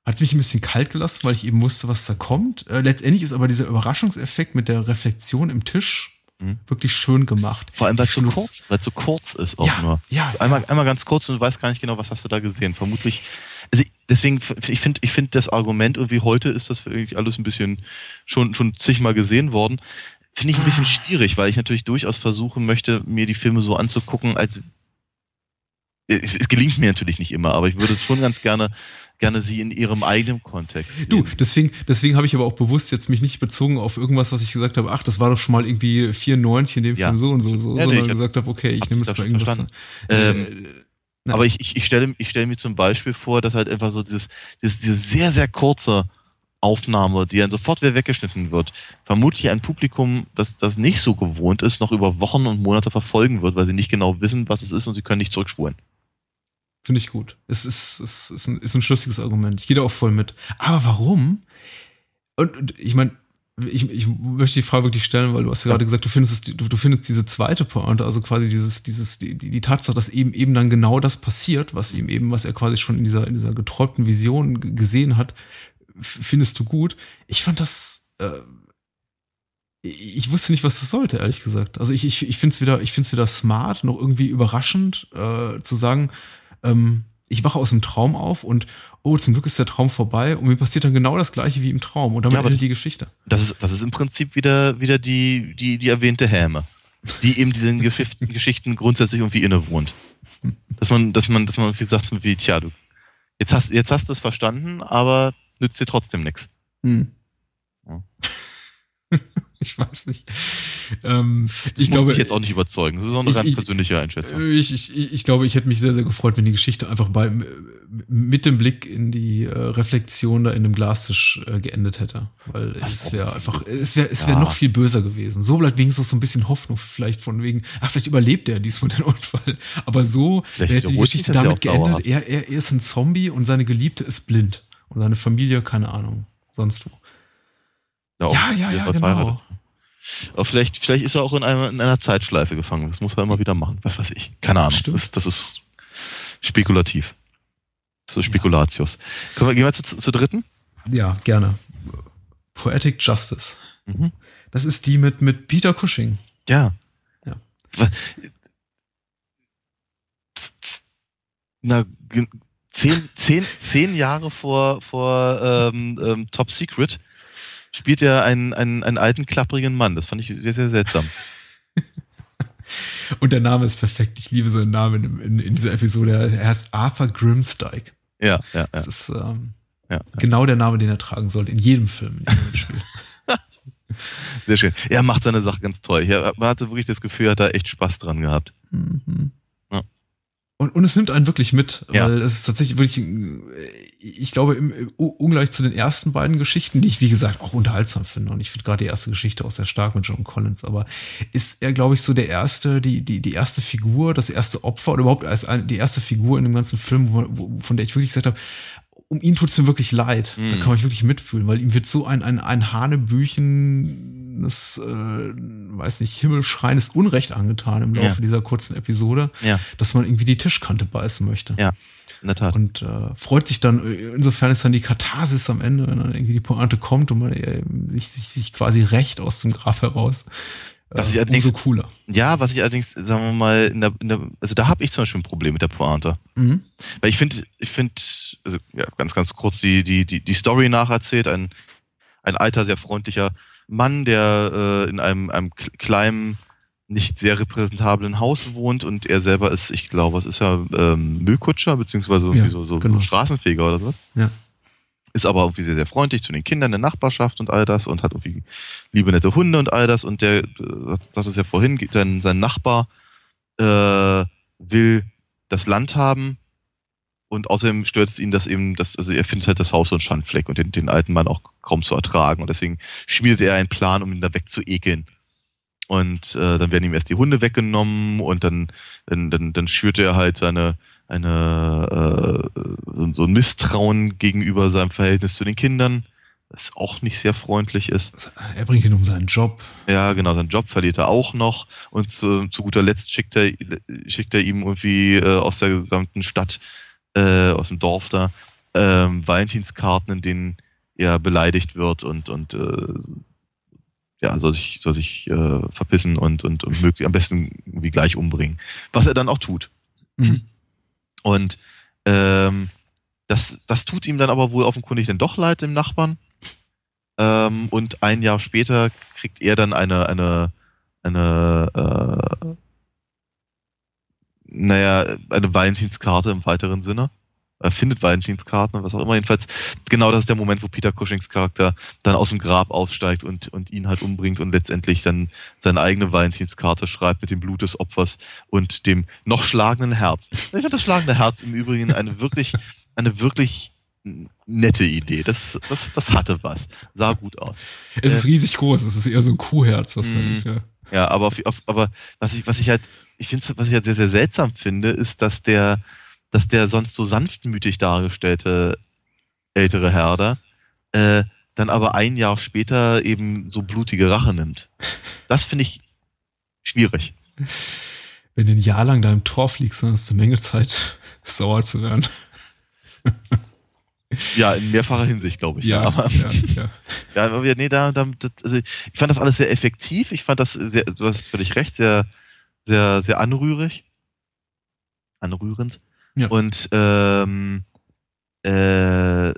hat mich ein bisschen kalt gelassen, weil ich eben wusste, was da kommt. Äh, letztendlich ist aber dieser Überraschungseffekt mit der Reflexion im Tisch mhm. wirklich schön gemacht. Vor allem, weil es so kurz, weil so kurz ist auch ja, nur. Ja, also einmal, einmal ganz kurz und du weißt gar nicht genau, was hast du da gesehen. Vermutlich, also deswegen, ich finde, ich finde das Argument irgendwie heute ist das wirklich alles ein bisschen schon, schon zigmal gesehen worden. Finde ich ein bisschen ah. schwierig, weil ich natürlich durchaus versuchen möchte, mir die Filme so anzugucken, als es, es, gelingt mir natürlich nicht immer, aber ich würde schon ganz gerne gerne sie in ihrem eigenen Kontext sehen. Du, deswegen, deswegen habe ich aber auch bewusst jetzt mich nicht bezogen auf irgendwas, was ich gesagt habe, ach, das war doch schon mal irgendwie 94 in dem ja. Film so und so, so ja, sondern nee, gesagt habe, okay, ich nehme es mal irgendwas. Ähm, äh, aber ich, ich, ich stelle ich stell mir zum Beispiel vor, dass halt einfach so dieses, dieses, diese sehr, sehr kurze Aufnahme, die dann sofort wieder weggeschnitten wird, vermutlich ein Publikum, das das nicht so gewohnt ist, noch über Wochen und Monate verfolgen wird, weil sie nicht genau wissen, was es ist und sie können nicht zurückspulen. Finde ich gut. Es ist, es ist, ein, ist ein schlüssiges Argument. Ich gehe da auch voll mit. Aber warum? Und, und ich meine, ich, ich möchte die Frage wirklich stellen, weil du hast ja gerade gesagt, du findest, es, du, du findest diese zweite Pointe, also quasi dieses, dieses, die, die Tatsache, dass eben eben dann genau das passiert, was ihm eben, was er quasi schon in dieser, in dieser geträumten Vision gesehen hat, findest du gut. Ich fand das, äh, ich wusste nicht, was das sollte, ehrlich gesagt. Also ich, ich, ich finde es wieder, ich finde es wieder smart, noch irgendwie überraschend, äh, zu sagen, ähm, ich wache aus dem Traum auf und oh, zum Glück ist der Traum vorbei und mir passiert dann genau das gleiche wie im Traum und damit ja, endet das, die Geschichte. Das ist, das ist im Prinzip wieder, wieder die, die, die erwähnte Häme, die eben diesen Geschichten, Geschichten grundsätzlich irgendwie innewohnt. Dass man, dass man, dass man irgendwie sagt, wie, tja, du, jetzt hast, jetzt hast du es verstanden, aber nützt dir trotzdem nichts. Hm. Ja. ich weiß nicht. Ähm, das ich glaube, ich jetzt auch nicht überzeugen. Das ist auch eine ich, ganz persönliche Einschätzung. Ich, ich, ich, glaube, ich hätte mich sehr, sehr gefreut, wenn die Geschichte einfach bei, mit dem Blick in die äh, Reflexion da in dem Glastisch äh, geendet hätte. Weil das es wäre einfach, es wäre es wäre ja. noch viel böser gewesen. So bleibt wenigstens so ein bisschen Hoffnung vielleicht von wegen, ach, vielleicht überlebt er diesmal den Unfall. Aber so hätte die Geschichte damit geendet, er, er, er ist ein Zombie und seine Geliebte ist blind. Und seine Familie, keine Ahnung, sonst wo. Ja, ja, ja, ja genau. Aber vielleicht, vielleicht ist er auch in einer, in einer Zeitschleife gefangen. Das muss er immer wieder machen. Was weiß ich. Keine Ahnung. Das, das ist spekulativ. So Spekulatius. Können wir, gehen wir zu, zur dritten? Ja, gerne. Poetic Justice. Mhm. Das ist die mit, mit Peter Cushing. Ja. ja. Na, zehn, zehn, zehn Jahre vor, vor ähm, ähm, Top Secret spielt er einen, einen, einen alten, klapprigen Mann. Das fand ich sehr, sehr seltsam. Und der Name ist perfekt. Ich liebe seinen Namen in, in, in dieser Episode. Er heißt Arthur Grimstike. Ja, ja, ja. Das ist ähm, ja, genau der Name, den er tragen sollte, in jedem Film, in jedem Spiel. Sehr schön. Er macht seine Sache ganz toll. man hatte wirklich das Gefühl, er hat da echt Spaß dran gehabt. Mhm. Und, und es nimmt einen wirklich mit, ja. weil es ist tatsächlich wirklich, ich glaube, im, ungleich zu den ersten beiden Geschichten, die ich, wie gesagt, auch unterhaltsam finde. Und ich finde gerade die erste Geschichte auch sehr stark mit John Collins, aber ist er, glaube ich, so der erste, die, die, die erste Figur, das erste Opfer oder überhaupt als die erste Figur in dem ganzen Film, wo, wo, von der ich wirklich gesagt habe, um ihn tut's mir wirklich leid. Mhm. Da kann man mich wirklich mitfühlen, weil ihm wird so ein, ein, ein Hanebüchenes, äh, weiß nicht, himmelschreiendes Unrecht angetan im Laufe ja. dieser kurzen Episode, ja. dass man irgendwie die Tischkante beißen möchte. Ja, in der Tat. Und äh, freut sich dann, insofern ist dann die Katharsis am Ende, wenn dann irgendwie die Pointe kommt und man äh, sich, sich, sich quasi recht aus dem Grab heraus. Was ich allerdings- umso cooler. Ja, was ich allerdings, sagen wir mal, in der, in der, also da habe ich zum Beispiel ein Problem mit der Pointe. Mhm. Weil ich finde, ich finde, also ja, ganz, ganz kurz die, die, die, die Story nacherzählt. Ein, ein alter, sehr freundlicher Mann, der äh, in einem, einem kl- kleinen, nicht sehr repräsentablen Haus wohnt und er selber ist, ich glaube, was ist er, ähm, Müllkutscher, beziehungsweise Ja, so, so genau. Straßenfeger oder sowas. Ja. Ist aber irgendwie sehr, sehr freundlich zu den Kindern der Nachbarschaft und all das und hat irgendwie liebe, nette Hunde und all das. Und der, äh, sagt es ja vorhin, sein, sein Nachbar äh, will das Land haben und außerdem stört es ihn, dass eben, das, also er findet halt das Haus so ein Schandfleck und den, den alten Mann auch kaum zu ertragen. Und deswegen schmiedet er einen Plan, um ihn da wegzuekeln. Und äh, dann werden ihm erst die Hunde weggenommen und dann, dann, dann, dann schürt er halt seine, eine, äh, so- so ein Misstrauen gegenüber seinem Verhältnis zu den Kindern, das auch nicht sehr freundlich ist. Er bringt ihn um seinen Job. Ja, genau, seinen Job verliert er auch noch. Und zu, zu guter Letzt schickt er, schickt er ihm irgendwie äh, aus der gesamten Stadt, äh, aus dem Dorf da, ähm, Valentinskarten, in denen er beleidigt wird und, und äh, ja, soll sich, soll sich äh, verpissen und, und, und möglichst am besten irgendwie gleich umbringen. Was er dann auch tut. Mhm. Und ähm, das, das tut ihm dann aber wohl offenkundig dann doch leid, dem Nachbarn. Ähm, und ein Jahr später kriegt er dann eine, eine, eine, äh, naja, eine Valentinskarte im weiteren Sinne. Er findet Valentinskarten, was auch immer. Jedenfalls, genau das ist der Moment, wo Peter Cushings Charakter dann aus dem Grab aussteigt und, und ihn halt umbringt und letztendlich dann seine eigene Valentinskarte schreibt mit dem Blut des Opfers und dem noch schlagenden Herz. Ich finde das schlagende Herz im Übrigen eine wirklich, eine wirklich nette Idee. Das, das, das hatte was. Sah gut aus. Es ist riesig groß. Es ist eher so ein Kuhherz. Was da Mhm. liegt, ja. Ja, aber, auf, auf, aber was ich, was ich halt, ich finde, was ich halt sehr, sehr seltsam finde, ist, dass der, dass der sonst so sanftmütig dargestellte ältere Herder äh, dann aber ein Jahr später eben so blutige Rache nimmt. Das finde ich schwierig. Wenn du ein Jahr lang da im Tor fliegst, dann hast du Menge Zeit, sauer zu werden. Ja, in mehrfacher Hinsicht, glaube ich. Ja, aber, ja, ja. Ja, aber nee, da, da, also ich fand das alles sehr effektiv. Ich fand das sehr, du hast völlig recht, sehr, sehr, sehr anrührig. Anrührend. Ja. Und, ähm, äh,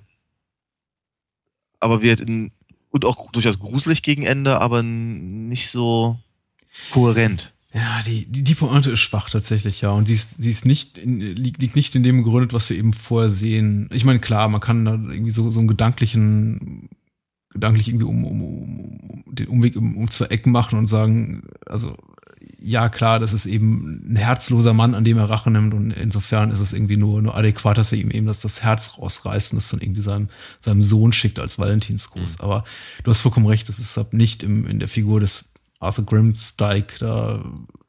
aber wir hatten, und auch durchaus gruselig gegen Ende, aber nicht so kohärent. Ja, die, die, die Pointe ist schwach tatsächlich, ja. Und sie ist, sie ist nicht, in, liegt, liegt nicht in dem gegründet, was wir eben vorher sehen. Ich meine, klar, man kann da irgendwie so, so einen gedanklichen, gedanklich irgendwie um, um, um, um den Umweg um, um zwei Ecken machen und sagen, also, ja, klar, das ist eben ein herzloser Mann, an dem er Rache nimmt. Und insofern ist es irgendwie nur, nur adäquat, dass er ihm eben das, das Herz rausreißt und das dann irgendwie seinem, seinem Sohn schickt als Valentinsgruß. Aber du hast vollkommen recht, das ist halt nicht im, in der Figur des Arthur Grimsdyke da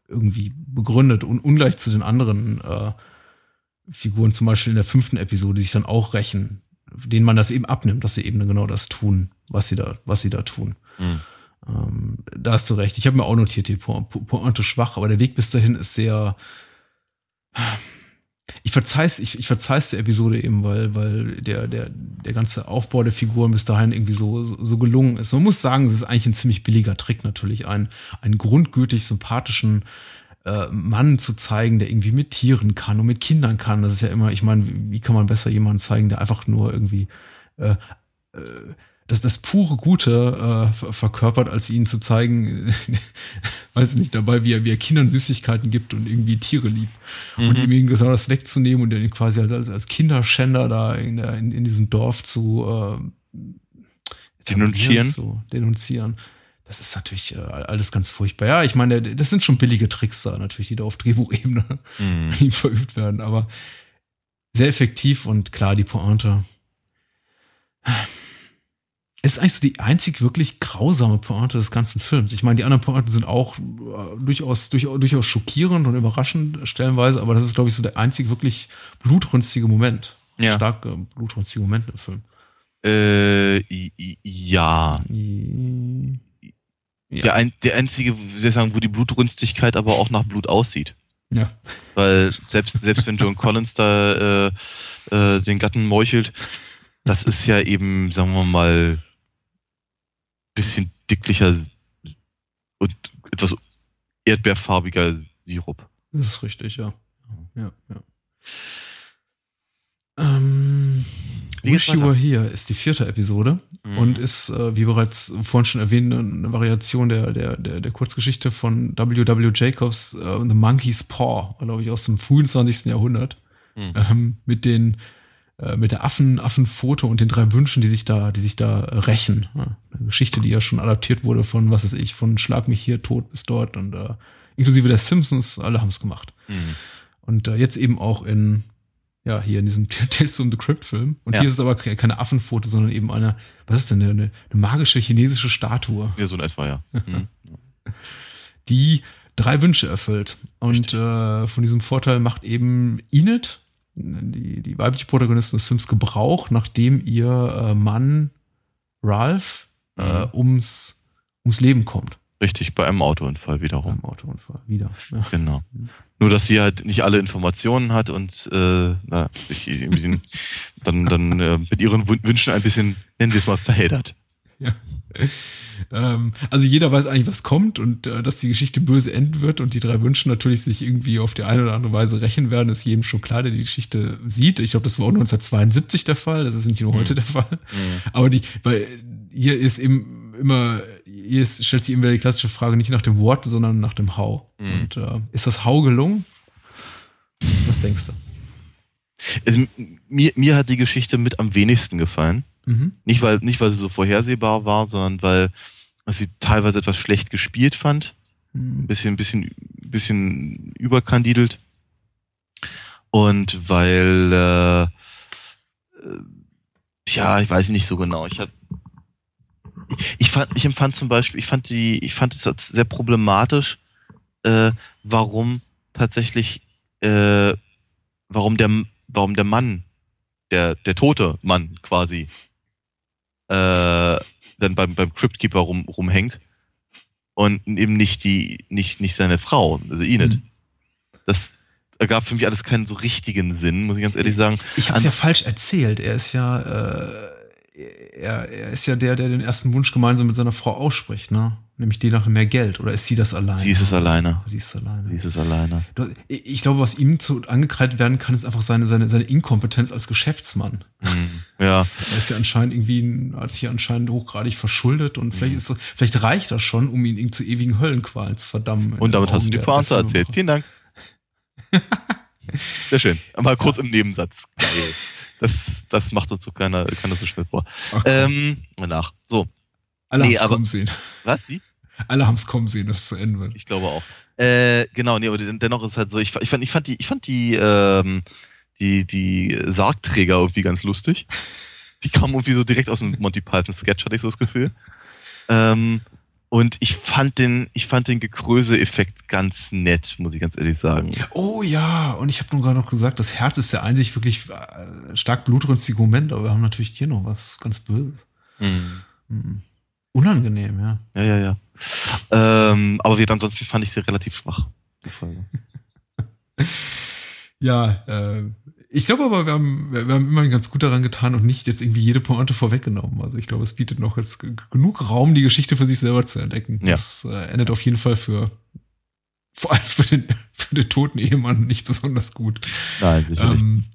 irgendwie begründet und ungleich zu den anderen äh, Figuren, zum Beispiel in der fünften Episode, die sich dann auch rächen, denen man das eben abnimmt, dass sie eben genau das tun, was sie da, was sie da tun. Ähm, da hast du recht. Ich habe mir auch notiert, die Po- Po- Pointe schwach, aber der Weg bis dahin ist sehr. Ich verzeih's, ich, ich verzeih's der Episode eben, weil, weil der, der, der ganze Aufbau der Figuren bis dahin irgendwie so, so, gelungen ist. Man muss sagen, es ist eigentlich ein ziemlich billiger Trick natürlich, einen, einen grundgültig sympathischen äh, Mann zu zeigen, der irgendwie mit Tieren kann und mit Kindern kann. Das ist ja immer, ich meine, wie, wie kann man besser jemanden zeigen, der einfach nur irgendwie äh, äh, das, das pure Gute äh, ver- verkörpert, als ihn zu zeigen, weiß ich nicht, dabei, wie er, wie er Kindern Süßigkeiten gibt und irgendwie Tiere liebt. Und ihm genau das wegzunehmen und den quasi als, als Kinderschänder da in, der, in, in diesem Dorf zu äh, Denunzieren. Zu denunzieren. Das ist natürlich äh, alles ganz furchtbar. Ja, ich meine, das sind schon billige Tricks da natürlich, die da auf Drehbuchebene Mhm. ihm verübt werden, aber sehr effektiv und klar, die Pointe. Es ist eigentlich so die einzig wirklich grausame Pointe des ganzen Films. Ich meine, die anderen Pointen sind auch äh, durchaus, durchaus, durchaus schockierend und überraschend stellenweise, aber das ist, glaube ich, so der einzig wirklich blutrünstige Moment. Ja. Stark äh, blutrünstige Moment im Film. Äh, ja. Ja. Der, ein, der einzige, wie soll ich sagen, wo die Blutrünstigkeit aber auch nach Blut aussieht. ja. Weil selbst, selbst wenn John Collins da äh, äh, den Gatten meuchelt, das ist ja eben, sagen wir mal, bisschen dicklicher und etwas erdbeerfarbiger Sirup. Das ist richtig, ja. Ja, ja. Ähm, Wish You? Were Here ist die vierte Episode Mhm. und ist, äh, wie bereits vorhin schon erwähnt, eine Variation der, der, der, der Kurzgeschichte von W.W. Jacobs, äh, The Monkey's Paw, glaube ich, aus dem frühen 20. Jahrhundert, Mhm. ähm, mit den äh, mit der Affen, Affenfoto und den drei Wünschen, die sich da, die sich da äh, rächen. Ja, eine Geschichte, die ja schon adaptiert wurde von, was weiß ich, von Schlag mich hier tot bis dort und äh, inklusive der Simpsons, alle haben es gemacht. Mhm. Und äh, jetzt eben auch in, ja, hier in diesem Tales from the Crypt Film. Und Ja. hier ist es aber ke- keine Affenfoto, sondern eben eine, was ist denn, eine, eine magische chinesische Statue, Ja, so in etwa, ja. Mhm. die drei Wünsche erfüllt. Und äh, von diesem Vorteil macht eben Enid, die, die weibliche Protagonistin des Films, Gebrauch, nachdem ihr äh, Mann Ralph äh, Mhm. ums, ums Leben kommt. Richtig, bei einem Autounfall wiederum. Beim Autounfall. Wieder. Ja. Genau. Nur, dass sie halt nicht alle Informationen hat und äh, na, sich dann, dann äh, mit ihren Wün- Wünschen ein bisschen, nennen wir es mal, verheddert. Ja. ähm, also jeder weiß eigentlich, was kommt und äh, dass die Geschichte böse enden wird und die drei Wünsche natürlich sich irgendwie auf die eine oder andere Weise rächen werden, ist jedem schon klar, der die Geschichte sieht. Ich glaube, das war auch 1972 der Fall, das ist nicht nur heute der Fall. Aber die, weil hier ist eben immer, hier ist, stellt sich immer wieder die klassische Frage nicht nach dem Wort, sondern nach dem How. Mhm. Und äh, ist das How gelungen? Was denkst du? Also, mir, mir hat die Geschichte mit am wenigsten gefallen. Mhm. Nicht weil, nicht, weil sie so vorhersehbar war, sondern weil ich sie teilweise etwas schlecht gespielt fand. Ein Mhm. bisschen, bisschen, bisschen überkandidelt. Und weil, äh, äh, ja, ich weiß nicht so genau. Ich hab, ich, fand, ich empfand zum Beispiel, ich fand die, ich fand es als sehr problematisch, äh, warum tatsächlich, äh, warum der, warum der Mann, der, der tote Mann quasi, äh, dann beim, beim Cryptkeeper rum, rumhängt und eben nicht die, nicht, nicht seine Frau, also Enid. Mhm. Das ergab für mich alles keinen so richtigen Sinn, muss ich ganz ehrlich sagen. Ich habe es ja falsch erzählt. Er ist ja, äh, er, er ist ja der, der den ersten Wunsch gemeinsam mit seiner Frau ausspricht, ne? Nämlich die nach mehr Geld. Oder ist sie das alleine? Sie ist es alleine. Sie ist alleine. Sie ist es alleine. Ich glaube, was ihm zu angekreidet werden kann, ist einfach seine, seine, seine Inkompetenz als Geschäftsmann. Mhm. Ja, Er ist ja anscheinend irgendwie, hat sich ja anscheinend hochgradig verschuldet und Mhm. vielleicht ist das, vielleicht reicht das schon, um ihn zu ewigen Höllenqualen zu verdammen. und damit hast du die Pointe erzählt. Vielen Dank. Sehr schön. Mal kurz im Nebensatz. Geil. Das, das macht uns so keiner, keiner so schnell vor. Komm, Ähm, nach. So, alle nee, aber- sehen. was? Wie? Alle haben's kommen sehen, dass es zu Ende wird. Ich glaube auch. Äh, genau, nee, aber den- dennoch ist es halt so, ich, ich fand, ich fand die, ich fand die, ähm, die, die Sargträger irgendwie ganz lustig. Die kamen irgendwie so direkt aus dem Monty Python Sketch, hatte ich so das Gefühl. Ähm, und ich fand den, ich fand den Gekröse-Effekt ganz nett, muss ich ganz ehrlich sagen. Oh ja, und ich habe nur gerade noch gesagt, das Herz ist der einzig wirklich äh, stark blutrünstige Moment, aber wir haben natürlich hier noch was ganz Böses. Mhm. Hm. Unangenehm, ja. Ja, ja, ja. Ähm, aber wie, ansonsten fand ich sie relativ schwach, die Folge. Ja, äh, ich glaube aber, wir haben, wir wir haben immerhin ganz gut daran getan und nicht jetzt irgendwie jede Pointe vorweggenommen. Also ich glaube, es bietet noch jetzt genug Raum, die Geschichte für sich selber zu entdecken. Ja. Das äh, endet auf jeden Fall für vor allem für den, für den toten Ehemann nicht besonders gut. Nein, sicherlich. Ähm,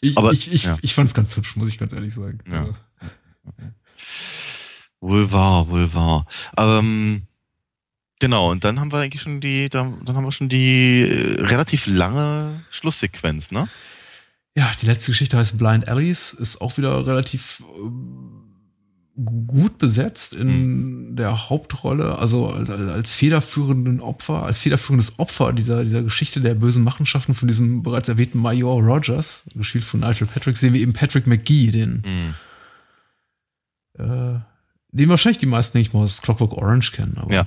ich Aber, ich, ich, ja. ich fand es ganz hübsch, muss ich ganz ehrlich sagen. Ja. Also, Wohl wahr, wohl wahr. Ähm, genau, und dann haben wir eigentlich schon die, dann, dann haben wir schon die äh, relativ lange Schlusssequenz, ne? Ja, die letzte Geschichte heißt Blind Alleys, ist auch wieder relativ ähm, gu- gut besetzt in der Hauptrolle, also als, als als federführenden Opfer, als federführendes Opfer dieser, dieser Geschichte der bösen Machenschaften von diesem bereits erwähnten Major Rogers, gespielt von Nigel Patrick, sehen wir eben Patrick McGee, den, Mhm. äh, den wahrscheinlich die meisten nicht mal aus Clockwork Orange kennen, aber Ja.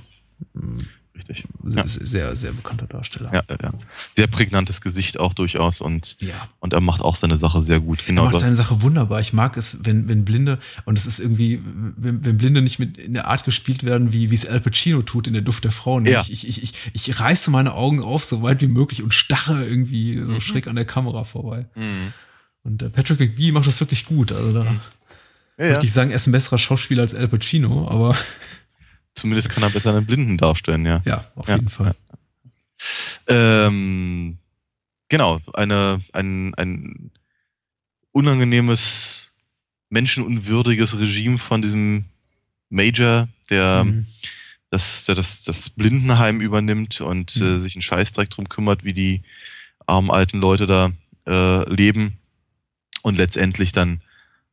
Richtig. Ja. sehr, sehr bekannter Darsteller. Ja, ja. Sehr prägnantes Gesicht auch durchaus und, ja. und er macht auch seine Sache sehr gut. Er Genau. macht das- seine Sache wunderbar. Ich mag es, wenn, wenn Blinde, und es ist irgendwie, wenn, wenn Blinde nicht mit in der Art gespielt werden, wie wie es Al Pacino tut in der Duft der Frau. Ja. Ich, ich, ich, ich reiße meine Augen auf, so weit wie möglich und starre irgendwie so Mhm. schräg an der Kamera vorbei. Mhm. Und äh, Patrick McGee macht das wirklich gut. Also da ja. möchte ich sagen, er ist ein besserer Schauspieler als Al Pacino, aber zumindest kann er besser einen Blinden darstellen, ja. Ja, auf Ja, jeden Fall. Ähm, genau, eine, ein, ein unangenehmes, menschenunwürdiges Regime von diesem Major, der, Mhm. das, der das, das Blindenheim übernimmt und Mhm. äh, sich einen Scheißdreck drum kümmert, wie die armen alten Leute da äh, leben und letztendlich dann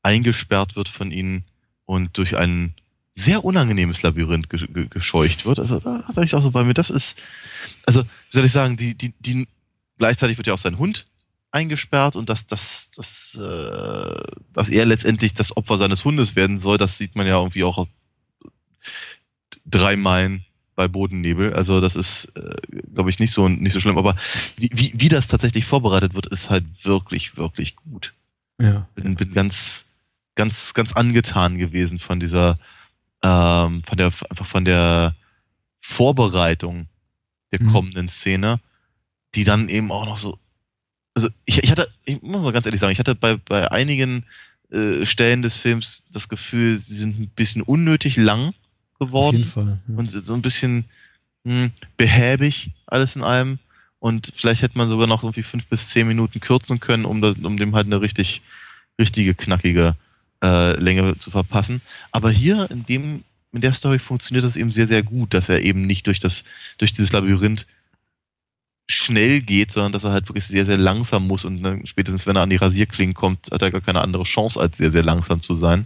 eingesperrt wird von ihnen und durch ein sehr unangenehmes Labyrinth ge ge gescheucht wird. Also da hatte ich auch so bei mir, das ist, also wie soll ich sagen, die, die, die, gleichzeitig wird ja auch sein Hund eingesperrt und dass, dass, dass, äh, dass er letztendlich das Opfer seines Hundes werden soll, das sieht man ja irgendwie auch drei Meilen bei Bodennebel. Also das ist, äh, glaube ich, nicht so nicht so schlimm. Aber wie, wie, wie das tatsächlich vorbereitet wird, ist halt wirklich, wirklich gut. Ja. Bin, bin ganz, ganz, ganz angetan gewesen von dieser, ähm, von der, einfach von der Vorbereitung der Mhm. kommenden Szene, die dann eben auch noch so. Also ich, ich hatte, ich muss mal ganz ehrlich sagen, ich hatte bei, bei einigen äh, Stellen des Films das Gefühl, sie sind ein bisschen unnötig lang Auf geworden jeden Fall. Ja. und so ein bisschen mh, behäbig alles in allem. Und vielleicht hätte man sogar noch irgendwie fünf bis zehn Minuten kürzen können, um, das, um dem halt eine richtig, richtige, knackige äh, Länge zu verpassen. Aber hier in dem, in der Story funktioniert das eben sehr, sehr gut, dass er eben nicht durch das, durch dieses Labyrinth schnell geht, sondern dass er halt wirklich sehr, sehr langsam muss und dann spätestens, wenn er an die Rasierklingen kommt, hat er gar keine andere Chance, als sehr, sehr langsam zu sein.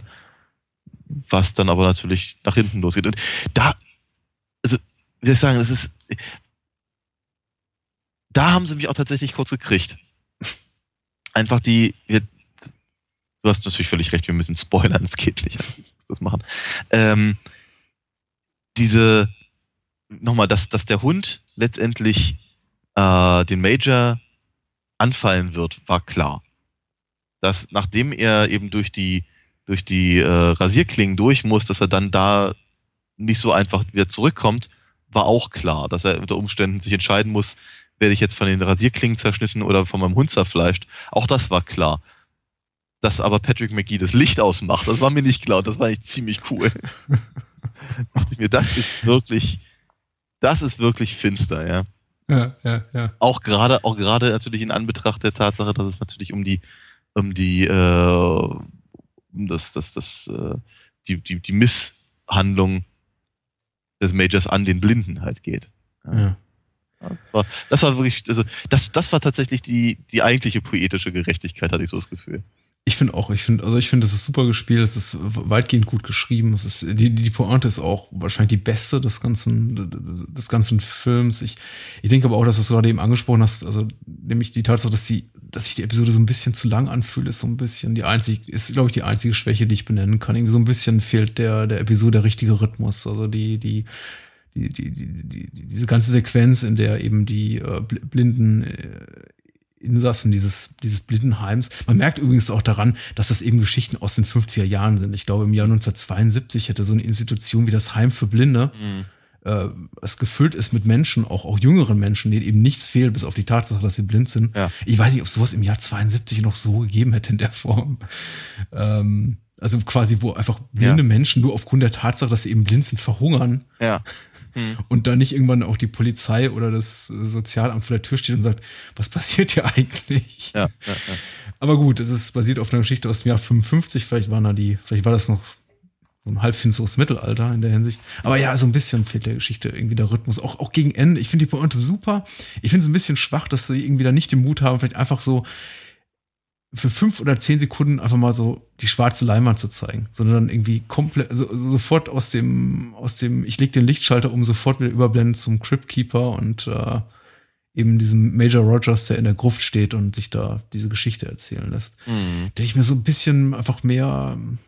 Was dann aber natürlich nach hinten losgeht. Und da, also, wie soll ich sagen, das ist, da haben sie mich auch tatsächlich kurz gekriegt. Einfach die, du hast natürlich völlig recht, wir müssen spoilern, es geht nicht, also das machen. Ähm, diese, nochmal, dass, dass der Hund letztendlich äh, den Major anfallen wird, war klar. Dass nachdem er eben durch die, durch die äh, Rasierklingen durch muss, dass er dann da nicht so einfach wieder zurückkommt, war auch klar, dass er unter Umständen sich entscheiden muss, werde ich jetzt von den Rasierklingen zerschnitten oder von meinem Hund zerfleischt. Auch das war klar. Dass aber Patrick McGee das Licht ausmacht, das war mir nicht klar das war eigentlich ziemlich cool. Dachte ich mir, das ist wirklich, das ist wirklich finster, ja. Ja, ja, ja. Auch gerade, auch gerade natürlich in Anbetracht der Tatsache, dass es natürlich um die, um die, äh, um das, das, das, äh, die, die, die Misshandlung des Majors an den Blinden halt geht. ja. Ja, Das war, das war wirklich, also das, das war tatsächlich die, die eigentliche poetische Gerechtigkeit, hatte ich so das Gefühl. Ich finde auch, ich finde, also ich finde, es ist super gespielt, es ist weitgehend gut geschrieben, es ist, die, die Pointe ist auch wahrscheinlich die beste des ganzen, des, des ganzen Films. Ich, ich denke aber auch, dass du es gerade eben angesprochen hast, also nämlich die Tatsache, dass sie, dass sich die Episode so ein bisschen zu lang anfühlt, ist so ein bisschen die einzige, ist, glaube ich, die einzige Schwäche, die ich benennen kann. Irgendwie so ein bisschen fehlt der, der Episode der richtige Rhythmus, also die, die, die, die, die, die, diese ganze Sequenz, in der eben die äh, bl- blinden äh, Insassen dieses, dieses Blindenheims. Man merkt übrigens auch daran, dass das eben Geschichten aus den 50er Jahren sind. Ich glaube, im Jahr 1972 hätte so eine Institution wie das Heim für Blinde, äh, das gefüllt ist mit Menschen, auch, auch jüngeren Menschen, denen eben nichts fehlt, bis auf die Tatsache, dass sie blind sind. Ja. Ich weiß nicht, ob sowas im Jahr 72 noch so gegeben hätte in der Form. Ähm, also quasi, wo einfach blinde Ja. Menschen nur aufgrund der Tatsache, dass sie eben blind sind, verhungern Ja. Hm. und da nicht irgendwann auch die Polizei oder das Sozialamt vor der Tür steht und sagt, was passiert hier eigentlich? Ja, ja, ja. Aber gut, es ist basiert auf einer Geschichte aus dem Jahr 55, vielleicht waren da die, vielleicht war das noch ein halbfinsteres Mittelalter in der Hinsicht. Aber ja, so ein bisschen fehlt der Geschichte irgendwie der Rhythmus. Auch, auch gegen Ende. Ich finde die Pointe super. Ich finde es ein bisschen schwach, dass sie irgendwie da nicht den Mut haben, vielleicht einfach so für fünf oder zehn Sekunden einfach mal so die schwarze Leinwand zu zeigen, sondern dann irgendwie komplett, also, also sofort aus dem, aus dem, ich leg den Lichtschalter um, sofort wieder überblenden zum Crypt Keeper und äh, eben diesem Major Rogers, der in der Gruft steht und sich da diese Geschichte erzählen lässt. Hm. Da hätte ich mir so ein bisschen einfach mehr, ein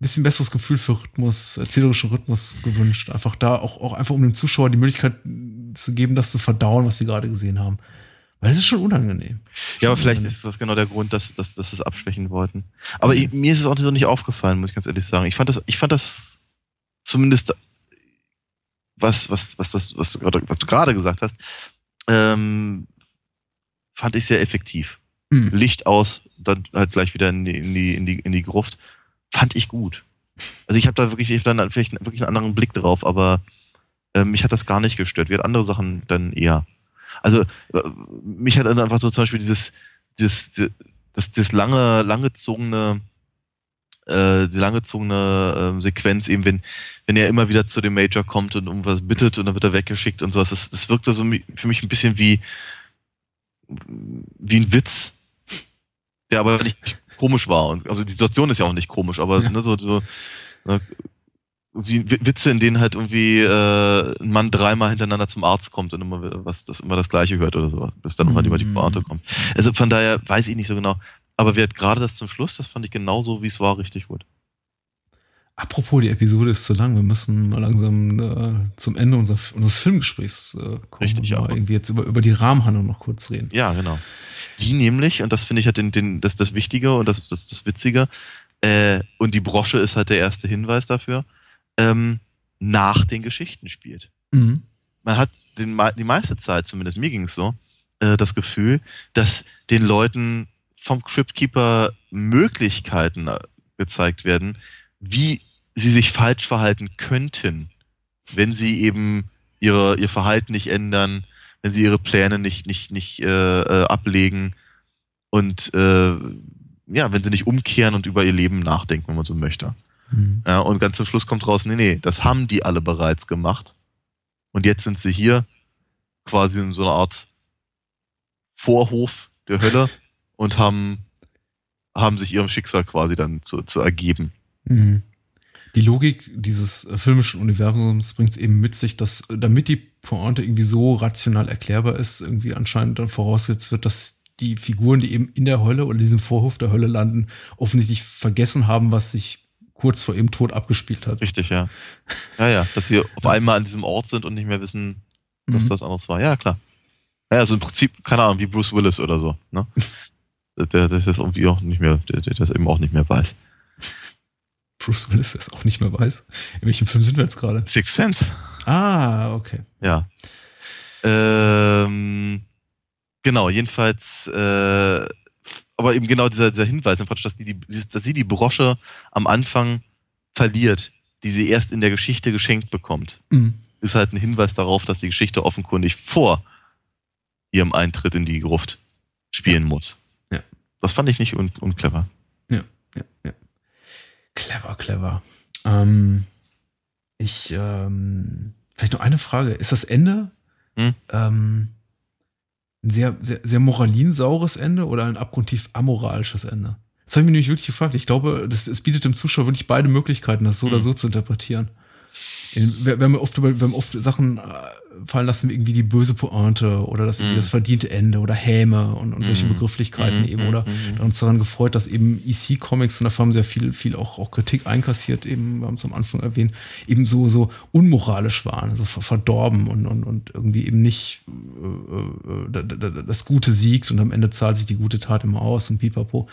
bisschen besseres Gefühl für Rhythmus, erzählerischen Rhythmus gewünscht. Einfach da auch, auch einfach um dem Zuschauer die Möglichkeit zu geben, das zu verdauen, was sie gerade gesehen haben. Weil es ist schon unangenehm. Ja, aber vielleicht unangenehm. ist das genau der Grund, dass, dass, dass sie es abschwächen wollten. Aber ich, mir ist es auch so nicht aufgefallen, muss ich ganz ehrlich sagen. Ich fand das, ich fand das zumindest, was, was, was, das, was, du gerade, was du gerade gesagt hast, ähm, fand ich sehr effektiv. Hm. Licht aus, dann halt gleich wieder in die, in die, in die, in die Gruft. Fand ich gut. Also ich habe da wirklich, ich hab dann vielleicht wirklich einen anderen Blick drauf, aber äh, mich hat das gar nicht gestört. Wie hat andere Sachen dann eher. Also äh, mich hat dann einfach so zum Beispiel dieses, dieses, das, das lange, langgezogene, äh, die langgezogene äh, Sequenz eben, wenn, wenn er immer wieder zu dem Major kommt und um was bittet und dann wird er weggeschickt und sowas. Das, das wirkte so für mich ein bisschen wie, wie ein Witz, der aber nicht komisch war. Und, also die Situation ist ja auch nicht komisch, aber ja. ne, so, so ne, wie Witze, in denen halt irgendwie äh, ein Mann dreimal hintereinander zum Arzt kommt und immer was das immer das gleiche hört oder so, bis dann nochmal mm. über die Pointe kommt. Also von daher weiß ich nicht so genau. Aber hat gerade das zum Schluss, das fand ich genauso, wie es war, richtig gut. Apropos, die Episode ist zu lang. Wir müssen mal langsam äh, zum Ende unser, unseres Filmgesprächs äh, kommen. Richtig, ja. Irgendwie jetzt über, über die Rahmenhandlung noch kurz reden. Ja, genau. Die nämlich, und das finde ich halt den, den, das, das Wichtige und das, das, das Witzige, äh, und die Brosche ist halt der erste Hinweis dafür, ähm, nach den Geschichten spielt. Mhm. Man hat den, die meiste Zeit, zumindest mir ging es so, äh, das Gefühl, dass den Leuten vom Cryptkeeper Möglichkeiten äh, gezeigt werden, wie sie sich falsch verhalten könnten, wenn sie eben ihre, ihr Verhalten nicht ändern, wenn sie ihre Pläne nicht, nicht, nicht äh, äh, ablegen und äh, ja, wenn sie nicht umkehren und über ihr Leben nachdenken, wenn man so möchte. Mhm. Ja, und ganz zum Schluss kommt raus, nee, nee, das haben die alle bereits gemacht. Und jetzt sind sie hier quasi in so einer Art Vorhof der Hölle und haben, haben sich ihrem Schicksal quasi dann zu, zu ergeben. Mhm. Die Logik dieses filmischen Universums bringt es eben mit sich, dass damit die Pointe irgendwie so rational erklärbar ist, irgendwie anscheinend dann vorausgesetzt wird, dass die Figuren, die eben in der Hölle oder diesem Vorhof der Hölle landen, offensichtlich vergessen haben, was sich kurz vor ihrem Tod abgespielt hat. Richtig, ja. Ja, ja, dass sie auf einmal an diesem Ort sind und nicht mehr wissen, was mhm. das anderes war. Ja, klar. Ja, also im Prinzip, keine Ahnung, wie Bruce Willis oder so, ne? der, der das irgendwie auch nicht mehr, der, der das eben auch nicht mehr weiß. Bruce Willis das auch nicht mehr weiß. In welchem Film sind wir jetzt gerade? Sixth Sense. Ah, okay. Ja. Ähm, genau, jedenfalls äh, aber eben genau dieser, dieser Hinweis, dass, die, dass sie die Brosche am Anfang verliert, die sie erst in der Geschichte geschenkt bekommt, mhm. ist halt ein Hinweis darauf, dass die Geschichte offenkundig vor ihrem Eintritt in die Gruft spielen ja. muss. Ja. Das fand ich nicht un unclever. Ja, ja, ja. Clever, clever. Ähm, ich, ähm, vielleicht noch eine Frage. Ist das Ende hm? ähm, ein sehr, sehr, sehr moralinsaures Ende oder ein abgrundtief amoralisches Ende? Das habe ich mir nämlich wirklich gefragt. Ich glaube, das, es bietet dem Zuschauer wirklich beide Möglichkeiten, das so mhm. oder so zu interpretieren. Wir, wir, haben oft wir haben oft Sachen äh, fallen lassen, wie irgendwie die böse Pointe oder das, mm. das verdiente Ende oder Häme und, und solche mm. Begrifflichkeiten mm. eben. Oder mm. uns daran gefreut, dass eben EC Comics, und da haben sehr viel, viel auch, auch Kritik einkassiert, eben, wir haben es am Anfang erwähnt, eben so, so unmoralisch waren, so verdorben und, und, und irgendwie eben nicht äh, äh, das Gute siegt und am Ende zahlt sich die gute Tat immer aus und pipapo.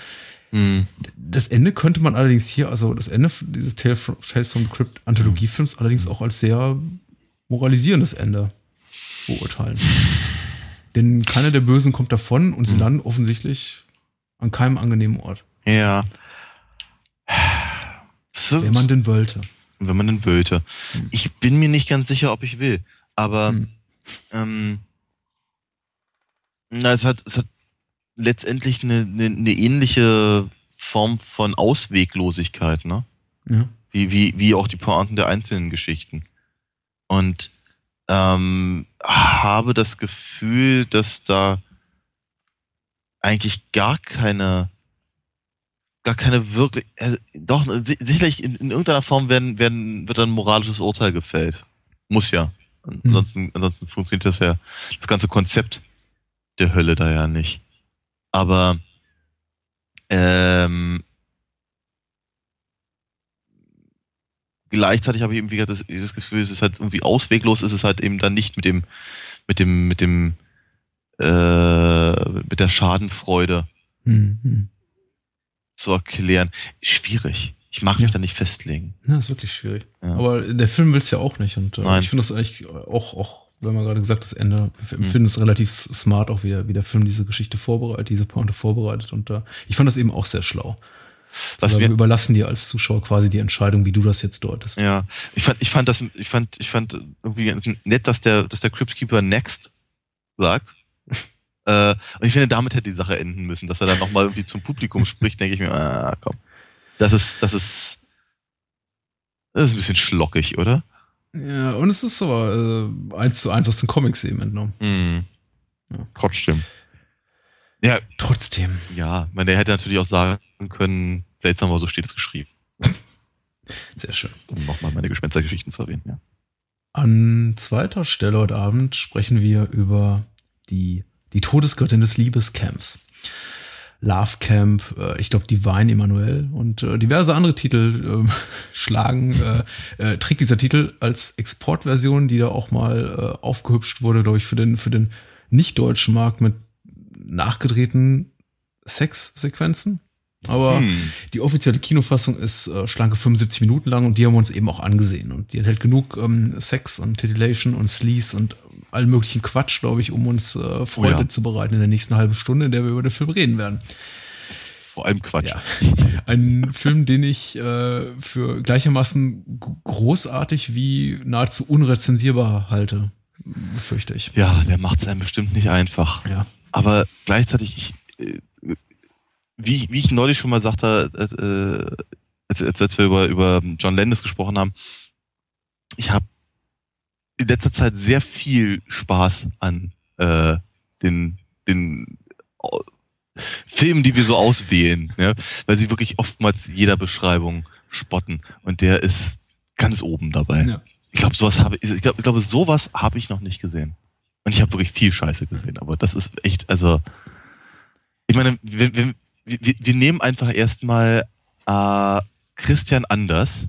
Mhm. Das Ende könnte man allerdings hier, also das Ende dieses Tales from, Tales from the Crypt Anthologiefilms allerdings auch als sehr moralisierendes Ende beurteilen. Denn keiner der Bösen kommt davon und sie mhm. landen offensichtlich an keinem angenehmen Ort. Ja. Wenn man denn wollte. Wenn man denn wollte. Mhm. Ich bin mir nicht ganz sicher, ob ich will. Aber mhm. ähm, na, es hat, es hat letztendlich eine, eine, eine ähnliche Form von Ausweglosigkeit, ne? Ja. Wie, wie, wie auch die Pointen der einzelnen Geschichten. Und ähm, habe das Gefühl, dass da eigentlich gar keine, gar keine wirklich, also doch, sicherlich in, in, irgendeiner Form werden, werden, wird ein moralisches Urteil gefällt. Muss ja. Mhm. Ansonsten, ansonsten funktioniert das ja, das ganze Konzept der Hölle da ja nicht. Aber ähm, gleichzeitig habe ich wieder das, das Gefühl, es ist halt irgendwie ausweglos, ist es halt eben dann nicht mit dem, mit dem, mit dem, äh, mit der Schadenfreude mhm. zu erklären. Schwierig. Ich mag mich da nicht festlegen. Ja, ist wirklich schwierig. Ja. Aber der Film will es ja auch nicht. Und äh, ich finde das eigentlich auch, auch wir haben ja gerade gesagt, das Ende, ich finde mhm. es relativ smart, auch wie der, wie der Film diese Geschichte vorbereitet, diese Pointe vorbereitet. Und da, ich fand das eben auch sehr schlau. Was also wir überlassen dir als Zuschauer quasi die Entscheidung, wie du das jetzt deutest. Ja, ich fand, ich fand das, ich fand, ich fand irgendwie nett, dass der, dass der Cryptkeeper Next sagt. äh, und ich finde, damit hätte die Sache enden müssen, dass er dann nochmal irgendwie zum Publikum spricht, denke ich mir, ah, komm. Das ist, das ist, das ist ein bisschen schlockig, oder? Ja, und es ist so äh, eins zu eins aus den Comics eben entnommen. Mhm. Ja. Trotzdem. Ja. Trotzdem. Ja, man, der hätte natürlich auch sagen können, seltsam, aber so steht es geschrieben. Sehr schön. Um nochmal meine Gespenstergeschichten zu erwähnen, ja. An zweiter Stelle heute Abend sprechen wir über die, die Todesgöttin des Liebescamps. Love Camp, äh, ich glaube Divine Emanuel und äh, diverse andere Titel äh, schlagen, äh, äh, trägt dieser Titel als Exportversion, die da auch mal äh, aufgehübscht wurde, glaube ich, für den, für den nicht-deutschen Markt mit nachgedrehten Sexsequenzen. Aber hm. die offizielle Kinofassung ist äh, schlanke 75 Minuten lang und die haben wir uns eben auch angesehen. Und die enthält genug ähm, Sex und Titillation und Sleaze und allen möglichen Quatsch, glaube ich, um uns äh, Freude oh ja. zu bereiten in der nächsten halben Stunde, in der wir über den Film reden werden. Vor allem Quatsch. Ja. Ein Film, den ich äh, für gleichermaßen großartig wie nahezu unrezensierbar halte, fürchte ich. Ja, der macht es einem bestimmt nicht einfach. Ja. Aber gleichzeitig, ich, äh, wie, wie ich neulich schon mal sagte, äh, als, als, als wir über, über John Landis gesprochen haben, ich habe in letzter Zeit sehr viel Spaß an äh, den, den äh, Filmen, die wir so auswählen, ja? weil sie wirklich oftmals jeder Beschreibung spotten und der ist ganz oben dabei. Ja. Ich glaube, sowas habe ich, ich glaube, ich glaube, sowas habe ich noch nicht gesehen. Und ich habe wirklich viel Scheiße gesehen, aber das ist echt, also ich meine, wir, wir, wir, wir nehmen einfach erstmal äh, Christian Anders,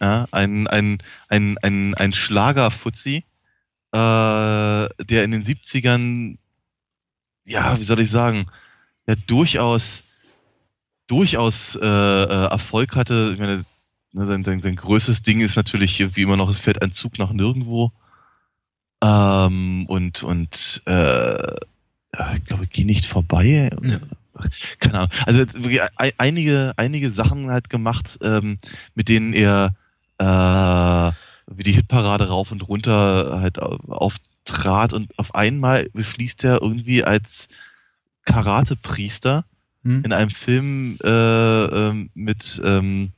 ja, ein, ein, ein, ein, ein Schlagerfuzzi, äh, der in den 70ern, ja, wie soll ich sagen, ja, durchaus, durchaus äh, äh, Erfolg hatte. Ich meine, ne, sein, sein, sein größtes Ding ist natürlich wie immer noch, es fährt ein Zug nach nirgendwo. Ähm, und und äh, ich glaube, geh nicht vorbei. Ja keine Ahnung. Also wirklich einige, einige Sachen halt gemacht, ähm, mit denen er äh, wie die Hitparade rauf und runter halt auftrat und auf einmal beschließt er irgendwie als Karatepriester hm. in einem Film äh, äh, mit ähm,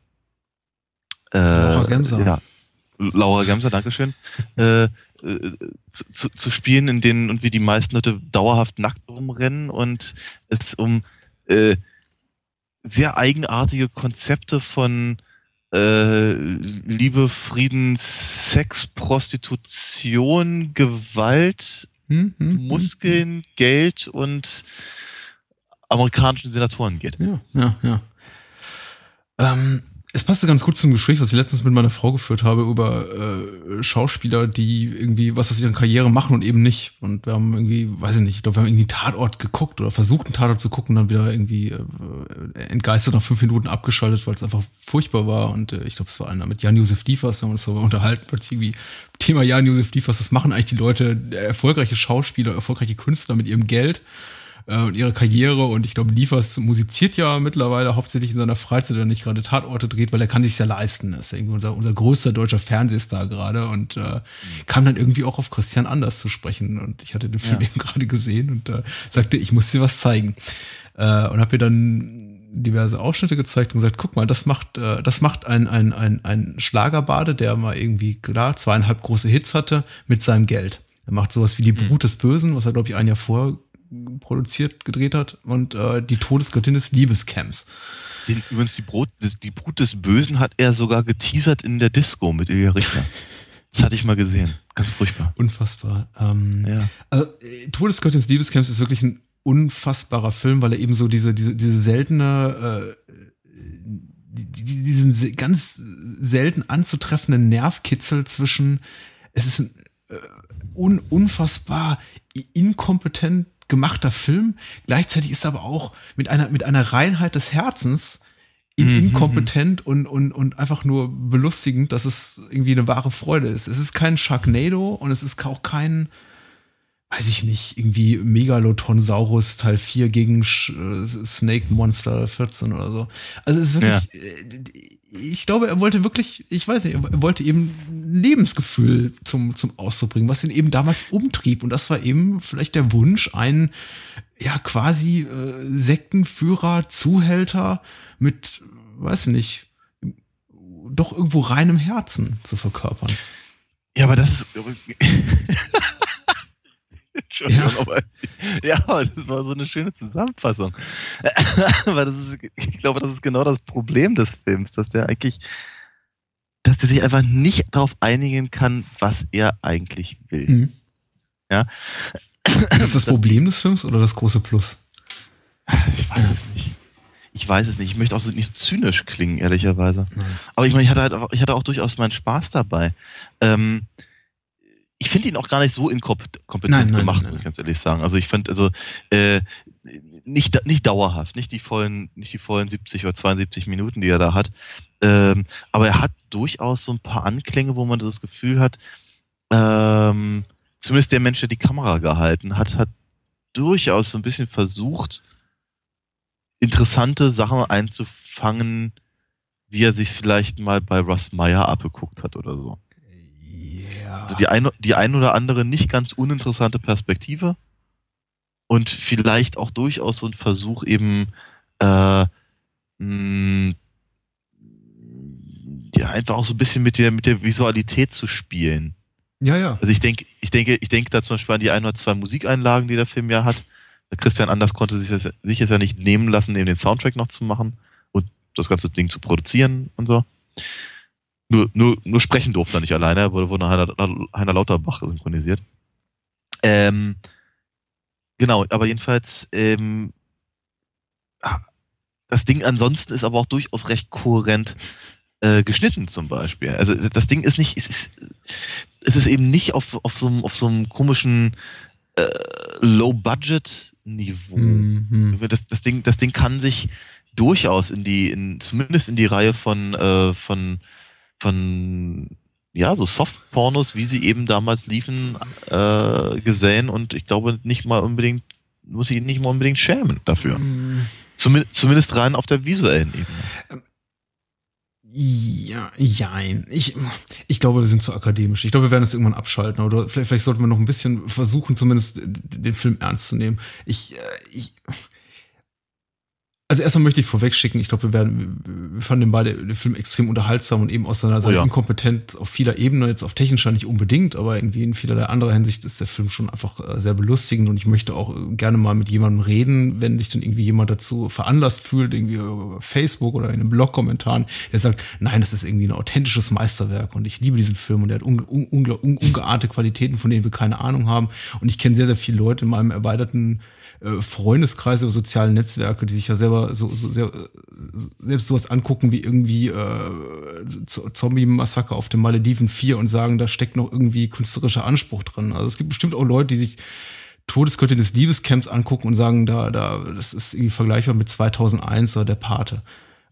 äh, Laura Gemser. Ja, Laura Gemser, Dankeschön. Äh, zu, zu, zu spielen, in denen und wie die meisten Leute dauerhaft nackt rumrennen und es um äh, sehr eigenartige Konzepte von äh, Liebe, Frieden, Sex, Prostitution, Gewalt, hm, hm, hm Muskeln, hm. Geld und amerikanischen Senatoren geht. Ja, ja, ja. Ähm, es passte ganz gut zum Gespräch, was ich letztens mit meiner Frau geführt habe über äh, Schauspieler, die irgendwie was aus ihrer Karriere machen und eben nicht. Und wir haben irgendwie, weiß ich nicht, ich glaube, wir haben irgendwie einen Tatort geguckt oder versucht, einen Tatort zu gucken, dann wieder irgendwie äh, entgeistert nach fünf Minuten abgeschaltet, weil es einfach furchtbar war. Und äh, ich glaube, es war einer mit Jan-Josef Liefers, da haben wir uns darüber unterhalten, plötzlich irgendwie Thema Jan-Josef Liefers, was machen eigentlich die Leute, erfolgreiche Schauspieler, erfolgreiche Künstler mit ihrem Geld? Äh, und ihre Karriere. Und ich glaube, Liefers musiziert ja mittlerweile hauptsächlich in seiner Freizeit, wenn er nicht gerade Tatorte dreht, weil er kann sich ja leisten. Das ist irgendwie unser, unser größter deutscher Fernsehstar gerade und äh, kam dann irgendwie auch auf Christian Anders zu sprechen. Und ich hatte den Film ja. eben gerade gesehen und äh, sagte, ich muss dir was zeigen. Äh, und habe mir dann diverse Ausschnitte gezeigt und gesagt, guck mal, das macht, äh, das macht ein, ein, ein, ein Schlagerbade, der mal irgendwie, klar, zweieinhalb große Hits hatte, mit seinem Geld. Er macht sowas wie die mhm. Brut des Bösen, was er, glaube ich, ein Jahr vorher produziert, gedreht hat und äh, die Todesgöttin des Liebescamps. Den, übrigens, die, Brot, die Brut des Bösen hat er sogar geteasert in der Disco mit Ilja Richter. Das hatte ich mal gesehen. Ganz furchtbar. Unfassbar. Ähm, ja. Also, Todesgöttin des Liebescamps ist wirklich ein unfassbarer Film, weil er eben so diese, diese, diese seltene, äh, diesen ganz selten anzutreffenden Nervkitzel zwischen, es ist ein, äh, un, unfassbar inkompetent gemachter Film. Gleichzeitig ist er aber auch mit einer, mit einer Reinheit des Herzens in, mhm. inkompetent und, und, und einfach nur belustigend, dass es irgendwie eine wahre Freude ist. Es ist kein Sharknado und es ist auch kein, weiß ich nicht, irgendwie Megalotonsaurus Teil 4 gegen Sch äh, Snake Monster 14 oder so. Also es ist wirklich, ja. Ich glaube, er wollte wirklich, ich weiß nicht, er wollte eben Lebensgefühl zum, zum Ausdruck bringen, was ihn eben damals umtrieb. Und das war eben vielleicht der Wunsch, einen, ja, quasi äh, Sektenführer, Zuhälter mit, weiß nicht, doch irgendwo reinem Herzen zu verkörpern. Ja, aber das ist. Entschuldigung, ja. aber ja, das war so eine schöne Zusammenfassung. aber das ist, ich glaube, das ist genau das Problem des Films, dass der eigentlich, dass der sich einfach nicht darauf einigen kann, was er eigentlich will. Mhm. Ja. Ist das das Problem des Films oder das große Plus? Ich weiß es nicht. Ich weiß es nicht. Ich möchte auch so nicht zynisch klingen, ehrlicherweise. Mhm. Aber ich meine, ich hatte halt auch, ich hatte auch durchaus meinen Spaß dabei. Ähm, ich finde ihn auch gar nicht so inkompetent gemacht, muss ich ganz ehrlich sagen. Also ich finde, also äh, nicht, nicht dauerhaft, nicht die vollen, nicht die vollen 70 oder 72 Minuten, die er da hat. Ähm, aber er hat durchaus so ein paar Anklänge, wo man das Gefühl hat, ähm, zumindest der Mensch, der die Kamera gehalten hat, hat durchaus so ein bisschen versucht, interessante Sachen einzufangen, wie er sich vielleicht mal bei Russ Meyer abgeguckt hat oder so. Also die ein, die ein oder andere nicht ganz uninteressante Perspektive und vielleicht auch durchaus so ein Versuch eben äh, mh, ja, einfach auch so ein bisschen mit der, mit der Visualität zu spielen. Ja, ja. Also ich denke, ich denke, ich denke da zum Beispiel an die ein oder zwei Musikeinlagen, die der Film ja hat. Christian Anders konnte sich, das, sich es ja nicht nehmen lassen, eben den Soundtrack noch zu machen und das ganze Ding zu produzieren und so. Nur, nur, nur sprechen durfte er nicht alleine, er wurde von Heiner, Heiner Lauterbach synchronisiert. Ähm, genau, aber jedenfalls, ähm, das Ding ansonsten ist aber auch durchaus recht kohärent äh, geschnitten zum Beispiel. Also das Ding ist nicht, es ist, es ist eben nicht auf, auf, so, einem, auf so einem komischen äh, Low-Budget-Niveau. Mhm. Das, das, Ding, das Ding kann sich durchaus in die, in, zumindest in die Reihe von, äh, von von ja, so Soft-Pornos, wie sie eben damals liefen, äh, gesehen und ich glaube nicht mal unbedingt, muss ich nicht mal unbedingt schämen dafür. Mhm. Zumindest, zumindest rein auf der visuellen Ebene. Ja, jein. Ich, ich glaube, wir sind zu akademisch. Ich glaube, wir werden das irgendwann abschalten. Oder vielleicht, vielleicht sollten wir noch ein bisschen versuchen, zumindest den Film ernst zu nehmen. Ich, äh, ich, also erstmal möchte ich vorweg schicken, ich glaube, wir werden, wir fanden beide den Film extrem unterhaltsam und eben aus seiner, seiner oh ja. Inkompetenz auf vieler Ebene, jetzt auf technischer nicht unbedingt, aber irgendwie in vielerlei anderer Hinsicht ist der Film schon einfach äh, sehr belustigend und ich möchte auch gerne mal mit jemandem reden, wenn sich dann irgendwie jemand dazu veranlasst fühlt, irgendwie über Facebook oder in einem Blog-Kommentaren, der sagt, nein, das ist irgendwie ein authentisches Meisterwerk und ich liebe diesen Film und er hat un, un, un, ungeahnte Qualitäten, von denen wir keine Ahnung haben und ich kenne sehr, sehr viele Leute in meinem erweiterten äh, Freundeskreise oder sozialen Netzwerke, die sich ja selber so, so sehr, selbst sowas angucken wie irgendwie äh, Zombie-Massaker auf den Malediven 4 und sagen, da steckt noch irgendwie künstlerischer Anspruch drin. Also es gibt bestimmt auch Leute, die sich Todesgöttin des Liebescamps angucken und sagen, da, da, das ist irgendwie vergleichbar mit 2001 oder der Pate.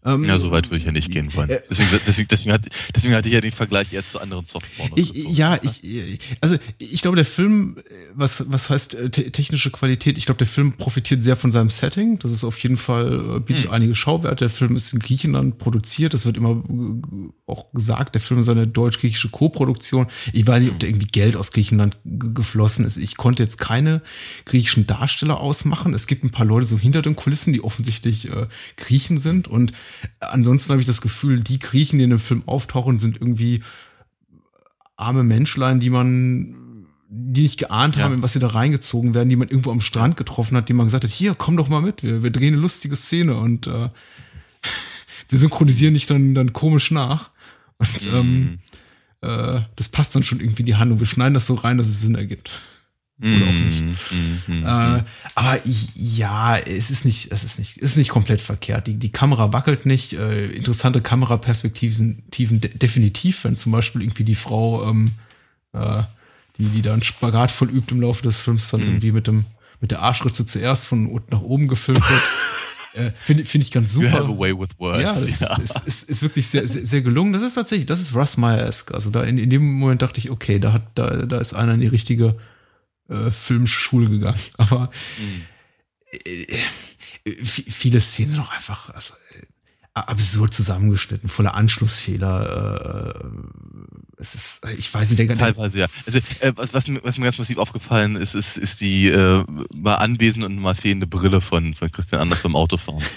Ähm, ja, so weit würde ich ja nicht gehen wollen. Äh, deswegen, deswegen, deswegen, hat, deswegen hatte ich ja den Vergleich eher zu anderen Softpornos. Ich, ja, ich, also ich glaube, der Film, was, was heißt äh, technische Qualität? Ich glaube, der Film profitiert sehr von seinem Setting. Das ist auf jeden Fall, äh, bietet hm. einige Schauwerte. Der Film ist in Griechenland produziert. Das wird immer auch gesagt. Der Film ist eine deutsch-griechische Co-Produktion. Ich weiß nicht, ob da irgendwie Geld aus Griechenland geflossen ist. Ich konnte jetzt keine griechischen Darsteller ausmachen. Es gibt ein paar Leute so hinter den Kulissen, die offensichtlich äh, Griechen sind und ansonsten habe ich das Gefühl, die Griechen, die in dem Film auftauchen, sind irgendwie arme Menschlein, die man die nicht geahnt ja. haben, in was sie da reingezogen werden, die man irgendwo am Strand getroffen hat, die man gesagt hat, hier, komm doch mal mit, wir, wir drehen eine lustige Szene und äh, wir synchronisieren dich dann, dann komisch nach. Und mm. ähm, äh, das passt dann schon irgendwie in die Handlung. Wir schneiden das so rein, dass es Sinn ergibt. Oder auch nicht. Mm, mm, äh, aber ich, ja, es ist nicht, es ist nicht, es ist nicht komplett verkehrt. Die, die Kamera wackelt nicht. Äh, interessante Kameraperspektiven tiefen, de definitiv, wenn zum Beispiel irgendwie die Frau, ähm, äh, die, die da einen Spagat vollübt im Laufe des Films, dann mm. irgendwie mit dem, mit der Arschritze zuerst von unten nach oben gefilmt wird. Äh, Finde find ich ganz super. You have a way with words. Ja, das ja. Ist, ist, ist, wirklich sehr, sehr, sehr, gelungen. Das ist tatsächlich, das ist Russ Meyer-esque. Also da in, in dem Moment dachte ich, okay, da hat, da, da ist einer in die richtige äh, Filmschule gegangen. Aber mhm. äh, viele Szenen sind auch einfach also, äh, absurd zusammengeschnitten, voller Anschlussfehler. Äh, es ist, ich weiß nicht, der Teilweise, ja. Also, äh, was, was, mir, was, mir ganz massiv aufgefallen ist, ist, ist die mal anwesende und mal fehlende Brille von, von Christian Anders beim Autofahren.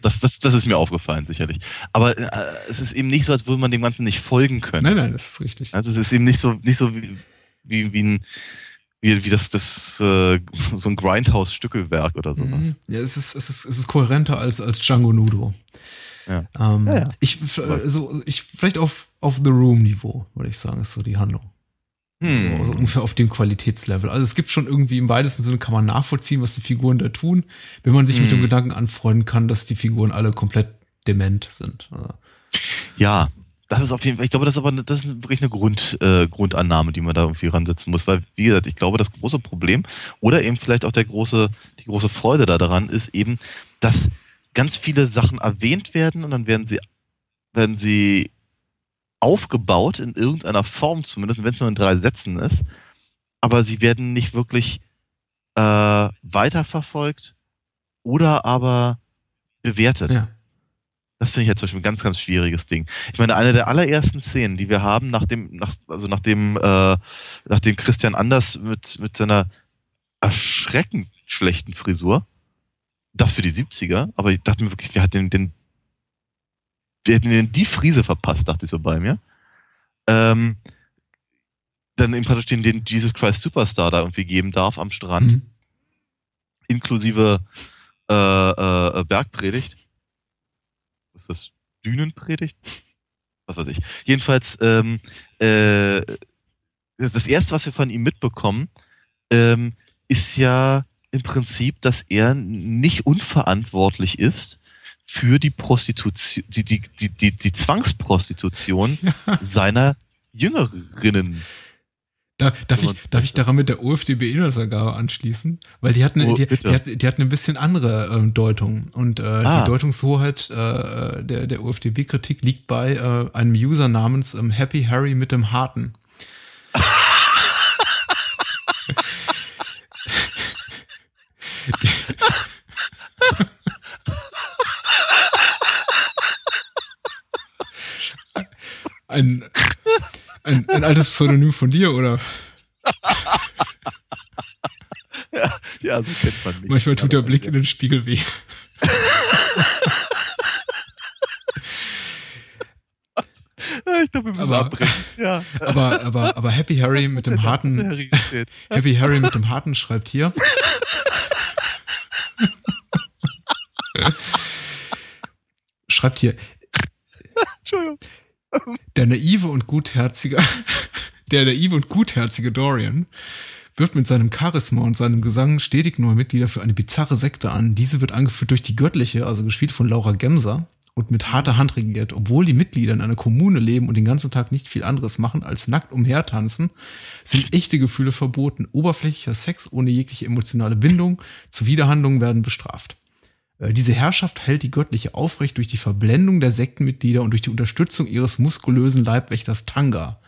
Das, das, das ist mir aufgefallen, sicherlich. Aber äh, es ist eben nicht so, als würde man dem Ganzen nicht folgen können. Nein, nein, das ist richtig. Also es ist eben nicht so, nicht so wie, wie, wie ein wie, wie das, das äh, so ein Grindhouse-Stückelwerk oder sowas. Mhm. Ja, es ist, es ist, es ist kohärenter als, als Django Nudo. Ja. Ähm, ja, ja. Ich, also, ich, vielleicht auf, auf The Room-Niveau, würde ich sagen, ist so die Handlung. Hm. Also ungefähr auf dem Qualitätslevel. Also es gibt schon irgendwie im weitesten Sinne kann man nachvollziehen, was die Figuren da tun, wenn man sich hm. mit dem hm. Gedanken anfreunden kann, dass die Figuren alle komplett dement sind. Ja, das ist auf jeden Fall, ich glaube, das ist aber das ist wirklich eine Grund, äh, Grundannahme, die man da irgendwie ransetzen muss, weil, wie gesagt, ich glaube, das große Problem oder eben vielleicht auch der große, die große Freude daran ist eben, dass ganz viele Sachen erwähnt werden und dann werden sie, werden sie aufgebaut in irgendeiner Form zumindest, wenn es nur in drei Sätzen ist, aber sie werden nicht wirklich äh, weiterverfolgt oder aber bewertet. Ja. Das finde ich jetzt zum Beispiel ein ganz, ganz schwieriges Ding. Ich meine, eine der allerersten Szenen, die wir haben, nachdem, nach, also nachdem, äh, nachdem Christian Anders mit, mit seiner erschreckend schlechten Frisur, das für die 70er, aber ich dachte mir wirklich, wir hatten den, wir hätten den die Friese verpasst, dachte ich so bei mir. Ähm, dann eben praktisch den, den Jesus Christ Superstar da irgendwie geben darf am Strand. Mhm. Inklusive äh, äh, Bergpredigt. Ist das? Dünenpredigt? Was weiß ich. Jedenfalls, ähm, äh, das erste, was wir von ihm mitbekommen, ähm, ist ja im Prinzip, dass er nicht unverantwortlich ist für die Prostitution, die, die, die, die, die Zwangsprostitution seiner Jüngerinnen. Da, darf, ich, darf ich daran mit der OFDB-Inhaltsangabe anschließen? Weil die hatten, oh, die, die, die, die hatten ein bisschen andere ähm, Deutung. Und äh, ah. die Deutungshoheit äh, der, der OFDB-Kritik liegt bei äh, einem User namens ähm, Happy Harry mit dem Harten. ein, ein, ein altes Pseudonym von dir, oder? ja, ja, so kennt man mich. Manchmal tut der Blick in den Spiegel weh. ich glaube, wir müssen aber, abbrechen. Ja. Aber, aber, aber Happy Harry mit dem harten. Happy Harry mit dem harten schreibt hier. schreibt hier. Entschuldigung. Der naive und gutherzige, der naive und gutherzige Dorian wirft mit seinem Charisma und seinem Gesang stetig neue Mitglieder für eine bizarre Sekte an. Diese wird angeführt durch die Göttliche, also gespielt von Laura Gemser und mit harter Hand regiert. Obwohl die Mitglieder in einer Kommune leben und den ganzen Tag nicht viel anderes machen als nackt umhertanzen, sind echte Gefühle verboten. Oberflächlicher Sex ohne jegliche emotionale Bindung, Zuwiderhandlungen werden bestraft. Äh, diese Herrschaft hält die Göttliche aufrecht durch die Verblendung der Sektenmitglieder und durch die Unterstützung ihres muskulösen Leibwächters Tanga.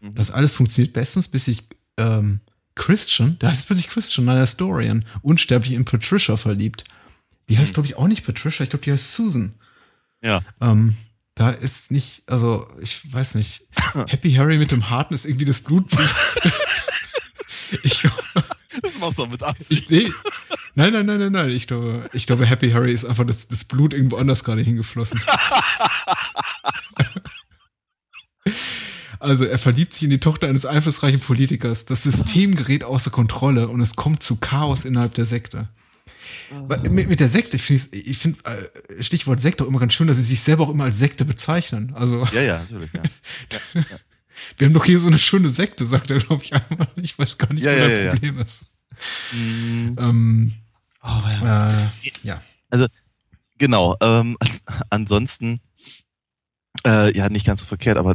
Mhm. Das alles funktioniert bestens, bis sich ähm, Christian, der heißt plötzlich Christian, nein, Historian, unsterblich in Patricia verliebt. Die heißt, mhm. glaube ich, auch nicht Patricia, ich glaube, die heißt Susan. Ja. Ähm, da ist nicht, also, ich weiß nicht, Happy Harry mit dem Harten ist irgendwie das Blutblut. ich glaube. Das machst du mit Absicht. Ich, nee, Nein, nein, nein, nein, nein. Ich glaube, ich glaube Happy Harry ist einfach das, das Blut irgendwo anders gerade hingeflossen. Also er verliebt sich in die Tochter eines einflussreichen Politikers. Das System gerät außer Kontrolle und es kommt zu Chaos innerhalb der Sekte. Mit, mit der Sekte finde ich, ich finde äh, Stichwort Sekte auch immer ganz schön, dass sie sich selber auch immer als Sekte bezeichnen. Also ja, ja, natürlich. Ja. ja, ja. Wir haben doch hier so eine schöne Sekte, sagt er, glaube ich, einmal. Ich weiß gar nicht, ja, was ja, Problem ist. Mhm. Ähm, Oh, ja. Äh, ja. Also, genau. Ähm, ansonsten, äh, ja, nicht ganz so verkehrt, aber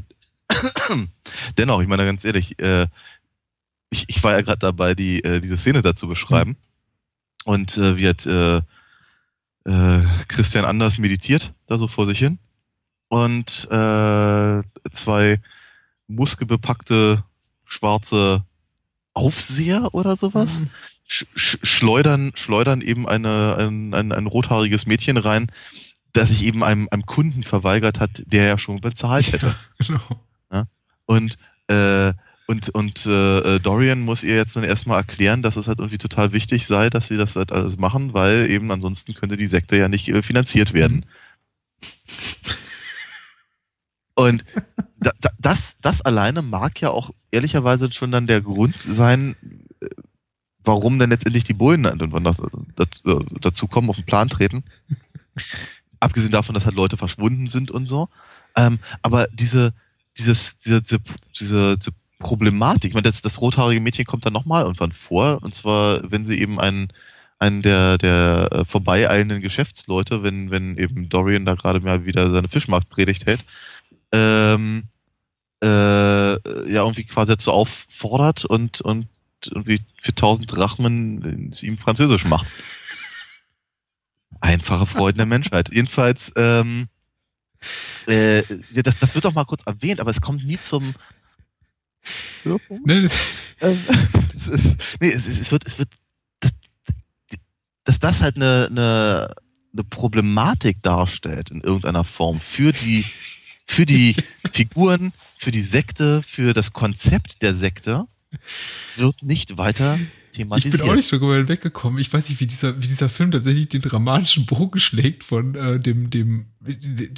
dennoch, ich meine ganz ehrlich, äh, ich, ich war ja gerade dabei, die, äh, diese Szene dazu beschreiben. Mhm. Und äh, wie hat äh, äh, Christian Anders meditiert, da so vor sich hin. Und äh, zwei muskelbepackte, schwarze Aufseher oder sowas, mhm. sch schleudern, schleudern eben eine, ein, ein, ein rothaariges Mädchen rein, das sich eben einem, einem Kunden verweigert hat, der ja schon bezahlt hätte. Ja, genau. Ja? Und äh, und, und äh, Dorian muss ihr jetzt nun erstmal erklären, dass es halt irgendwie total wichtig sei, dass sie das halt alles machen, weil eben ansonsten könnte die Sekte ja nicht äh, finanziert werden. Und da, da, das, das alleine mag ja auch ehrlicherweise schon dann der Grund sein, äh, warum dann letztendlich die Bullen irgendwann das, das, äh, dazu kommen, auf den Plan treten. Abgesehen davon, dass halt Leute verschwunden sind und so. Ähm, aber diese, dieses, diese, diese, diese, diese Problematik, ich meine, das, das rothaarige Mädchen kommt dann nochmal irgendwann vor, und zwar, wenn sie eben einen, einen der, der äh, vorbeieilenden Geschäftsleute, wenn, wenn eben Dorian da gerade mal wieder seine Fischmarktpredigt hält, ähm, äh, ja, irgendwie quasi dazu auffordert und, und irgendwie für 1000 Drachmen es ihm Französisch macht. Einfache Freuden der Menschheit. Jedenfalls, ähm, äh, das, das wird doch mal kurz erwähnt, aber es kommt nie zum, Nee, ähm, es, ist, nee es, es, wird, es wird, dass, dass das halt eine, eine, eine Problematik darstellt in irgendeiner Form für die, für die Figuren, für die Sekte, für das Konzept der Sekte, wird nicht weiter thematisiert. Ich bin auch nicht darüber weggekommen. Ich weiß nicht, wie dieser, wie dieser Film tatsächlich den dramatischen Bogen schlägt von äh, dem, dem,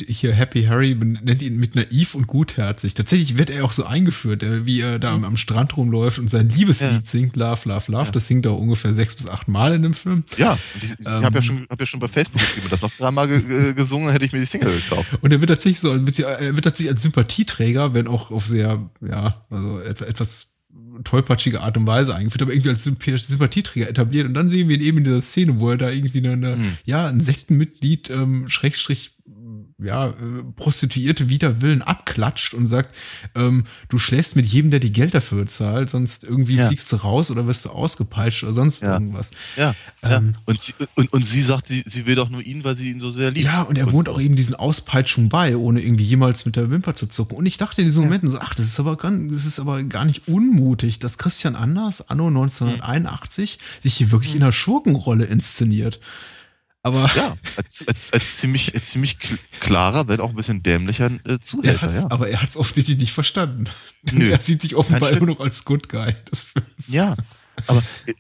hier Happy Harry nennt ihn mit naiv und gutherzig. Tatsächlich wird er auch so eingeführt, äh, wie er da am, am, Strand rumläuft und sein Liebeslied ja. singt, Love, Love, Love. Ja. Das singt er ungefähr sechs bis acht Mal in dem Film. Ja, die, ich ähm, habe ja, schon, hab ja schon bei Facebook geschrieben, das noch dreimal ge gesungen, hätte ich mir die Single gekauft. Und er wird tatsächlich so, er wird tatsächlich als Sympathieträger, wenn auch auf sehr, ja, also etwas tollpatschige Art und Weise eingeführt, aber irgendwie als Sympathieträger etabliert. Und dann sehen wir ihn eben in dieser Szene, wo er da irgendwie eine, eine mhm. ja, ein Sektenmitglied, ähm, Schrägstrich, ja, äh, Prostituierte wider Willen abklatscht und sagt, ähm, du schläfst mit jedem, der die Geld dafür zahlt, sonst irgendwie ja. fliegst du raus oder wirst du ausgepeitscht oder sonst ja. irgendwas. Ja, ähm, ja. Und, sie, und, und sie sagt, sie, sie will doch nur ihn, weil sie ihn so sehr liebt. Ja, und er und wohnt so. auch eben diesen Auspeitschungen bei, ohne irgendwie jemals mit der Wimper zu zucken. Und ich dachte in diesen Momenten so, ach, das ist aber gar, das ist aber gar nicht unmutig, dass Christian Anders anno 1981 mhm. sich hier wirklich mhm. in einer Schurkenrolle inszeniert. Aber ja, als, als, als ziemlich, als ziemlich klarer, wenn auch ein bisschen dämlicher äh, Zuhälter. Ja. Aber er hat es offensichtlich nicht verstanden. Nö, er sieht sich offenbar immer noch als Good Guy. Ja, aber, äh,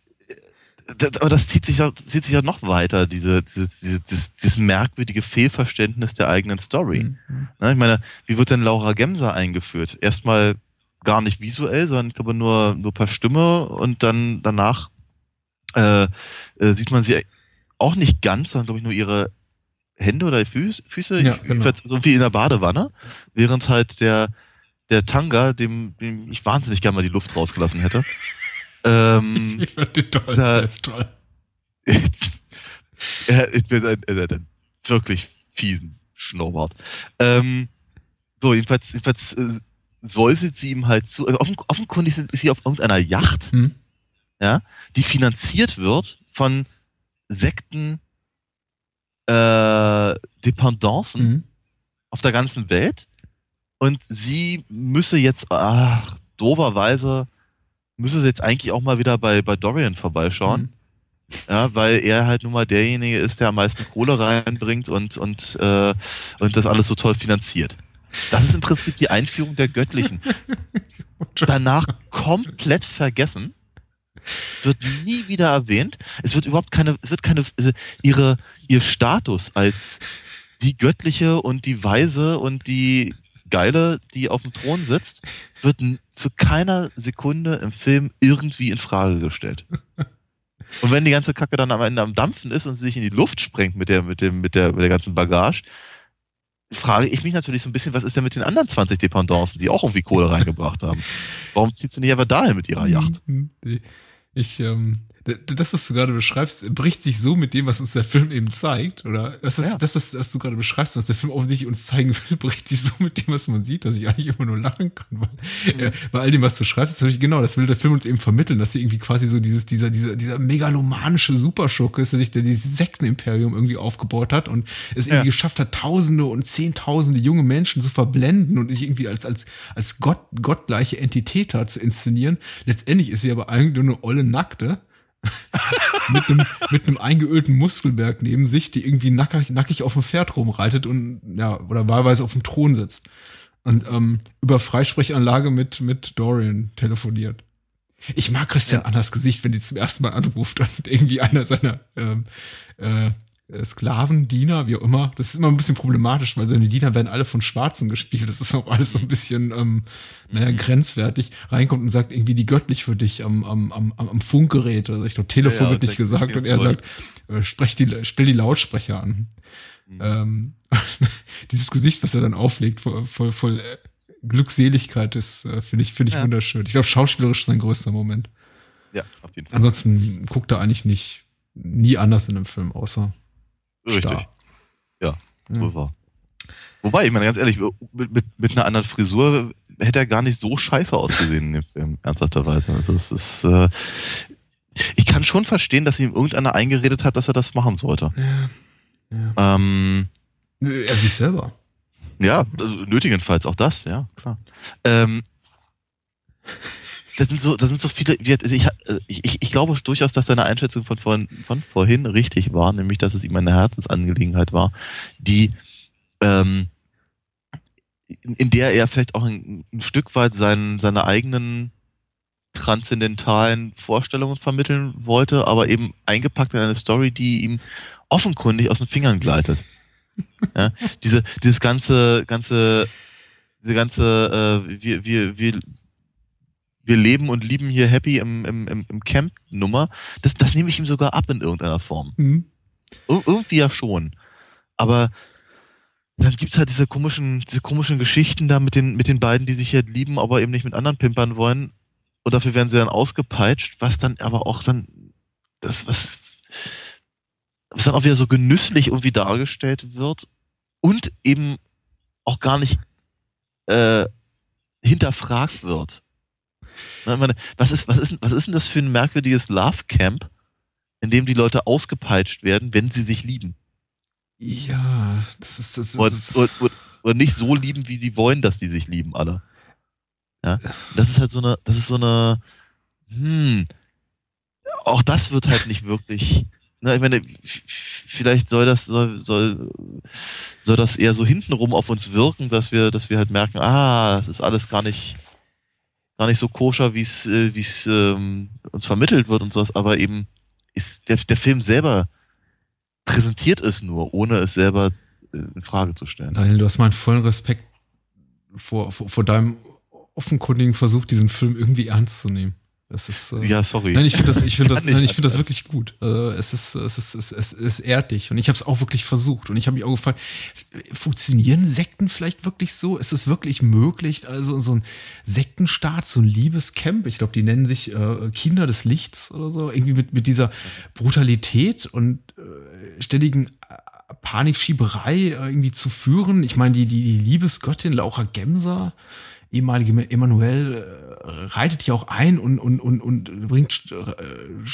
das, aber das zieht sich, ja, zieht sich ja noch weiter, diese, diese, diese, dieses, dieses merkwürdige Fehlverständnis der eigenen Story. Mhm. Na, ich meine, wie wird denn Laura Gemser eingeführt? Erstmal gar nicht visuell, sondern ich glaube nur, nur per Stimme und dann danach äh, äh, sieht man sie auch nicht ganz, sondern glaube ich nur ihre Hände oder Füße, Füße ja, genau. so wie in der Badewanne, während halt der, der Tanga, dem, dem ich wahnsinnig gerne mal die Luft rausgelassen hätte. ähm, ich fand den toll, da, der ist toll. Er, er, er, er, wirklich fiesen Schnurrbart. Ähm, so, jedenfalls, jedenfalls äh, säuselt sie ihm halt zu. Also offen, offenkundig ist sie auf irgendeiner Yacht, hm. ja, die finanziert wird von Sekten äh, Dependancen mhm. auf der ganzen Welt und sie müsse jetzt, ach, doverweise, müsse sie jetzt eigentlich auch mal wieder bei, bei Dorian vorbeischauen. Mhm. Ja, weil er halt nun mal derjenige ist, der am meisten Kohle reinbringt und, und, äh, und das alles so toll finanziert. Das ist im Prinzip die Einführung der Göttlichen. Danach komplett vergessen wird nie wieder erwähnt. Es wird überhaupt keine, es wird keine, also ihre, ihr Status als die Göttliche und die Weise und die Geile, die auf dem Thron sitzt, wird zu keiner Sekunde im Film irgendwie in Frage gestellt. Und wenn die ganze Kacke dann am Ende am Dampfen ist und sie sich in die Luft sprengt mit der, mit dem, mit der, mit der ganzen Bagage, frage ich mich natürlich so ein bisschen, was ist denn mit den anderen 20 Dependancen, die auch irgendwie Kohle reingebracht haben? Warum zieht sie nicht einfach dahin mit ihrer Yacht? Ich, ähm, das, was du gerade beschreibst, bricht sich so mit dem, was uns der Film eben zeigt. Oder das, ist, ja. das was, was, du gerade beschreibst, was der Film offensichtlich uns zeigen will, bricht sich so mit dem, was man sieht, dass ich eigentlich immer nur lachen kann. Weil, mhm. äh, bei all dem, was du schreibst, ist natürlich genau, das will der Film uns eben vermitteln, dass sie irgendwie quasi so dieses, dieser, dieser, dieser megalomanische Superschurke ist, der sich der dieses Sektenimperium irgendwie aufgebaut hat und es irgendwie ja. geschafft hat, Tausende und Zehntausende junge Menschen zu verblenden und sich irgendwie als, als, als Gott, gottgleiche Entität da zu inszenieren. Letztendlich ist sie aber eigentlich nur eine olle Nackte mit einem mit einem eingeölten Muskelberg neben sich, die irgendwie nackig, nackig auf dem Pferd rumreitet und ja oder wahlweise auf dem Thron sitzt und ähm, über Freisprechanlage mit mit Dorian telefoniert. Ich mag Christian ja. Anders Gesicht, wenn die zum ersten Mal anruft und irgendwie einer seiner ähm, äh, äh, Sklaven, Diener, wie auch immer. Das ist immer ein bisschen problematisch, weil seine Diener werden alle von Schwarzen gespielt. Das ist auch alles so ein bisschen, ähm, naja, mhm. grenzwertig. Reinkommt und sagt irgendwie die göttlich für dich am, am, am, am Funkgerät. Also ich glaube, Telefon ja, ja, wird nicht gesagt und er sagt, äh, sprech die, stell die Lautsprecher an. Mhm. Ähm, dieses Gesicht, was er dann auflegt, voll, voll, voll äh, Glückseligkeit ist, äh, finde ich, finde ich ja. wunderschön. Ich glaube, schauspielerisch ist sein größter Moment. Ja, auf jeden Fall. Ansonsten guckt er eigentlich nicht nie anders in einem Film, außer Richtig. Ja, so war. Wobei, ich meine, ganz ehrlich, mit, mit, mit einer anderen Frisur hätte er gar nicht so scheiße ausgesehen in dem Film, ernsthafterweise. Also es ist, äh, ich kann schon verstehen, dass ihm irgendeiner eingeredet hat, dass er das machen sollte. Ja. ja. Ähm, er sich selber. Ja, also nötigenfalls auch das, ja, klar. Ähm, das sind so, das sind so viele. Also ich, ich, ich glaube durchaus, dass deine Einschätzung von, vorhin, von vorhin richtig war, nämlich, dass es ihm eine Herzensangelegenheit war, die, ähm, in der er vielleicht auch ein, ein Stück weit seinen, seine eigenen transzendentalen Vorstellungen vermitteln wollte, aber eben eingepackt in eine Story, die ihm offenkundig aus den Fingern gleitet. ja, diese, dieses ganze, ganze, diese ganze, äh, wir, wir, wir wir leben und lieben hier happy im, im, im, im Camp-Nummer, das, das nehme ich ihm sogar ab in irgendeiner Form. Mhm. Ir irgendwie ja schon. Aber dann gibt's halt diese komischen, diese komischen Geschichten da mit den, mit den beiden, die sich halt lieben, aber eben nicht mit anderen pimpern wollen. Und dafür werden sie dann ausgepeitscht, was dann aber auch dann, das, was, was dann auch wieder so genüsslich irgendwie dargestellt wird und eben auch gar nicht äh, hinterfragt wird. Was ist, was, ist, was ist denn das für ein merkwürdiges Love Camp, in dem die Leute ausgepeitscht werden, wenn sie sich lieben? Ja, das ist. Das ist, oder, oder, oder, nicht so lieben, wie sie wollen, dass die sich lieben, alle. Ja, das ist halt so eine, das ist so eine, hm, auch das wird halt nicht wirklich, ne, ich meine, vielleicht soll das, soll, soll, soll das eher so hintenrum auf uns wirken, dass wir, dass wir halt merken, ah, das ist alles gar nicht, gar nicht so koscher, wie es äh, wie es ähm, uns vermittelt wird und sowas, aber eben ist der, der Film selber präsentiert es nur, ohne es selber äh, in Frage zu stellen. Daniel, du hast meinen vollen Respekt vor, vor, vor deinem offenkundigen Versuch, diesen Film irgendwie ernst zu nehmen. Es ist, äh, ja, sorry. Nein, ich finde das, ich finde das, nein, ich finde das wirklich gut. Äh, es ist, es ist, es ist, es ehrt dich. Und ich habe es auch wirklich versucht. Und ich habe mich auch gefragt, funktionieren Sekten vielleicht wirklich so? Ist es wirklich möglich? Also so ein Sektenstaat, so ein Liebescamp. Ich glaube, die nennen sich äh, Kinder des Lichts oder so. Irgendwie mit, mit dieser Brutalität und äh, ständigen äh, Panikschieberei äh, irgendwie zu führen. Ich meine, die, die, die Liebesgöttin Laura Gemser, ehemalige Emanuel äh, reitet hier auch ein und, und, und, und bringt, äh,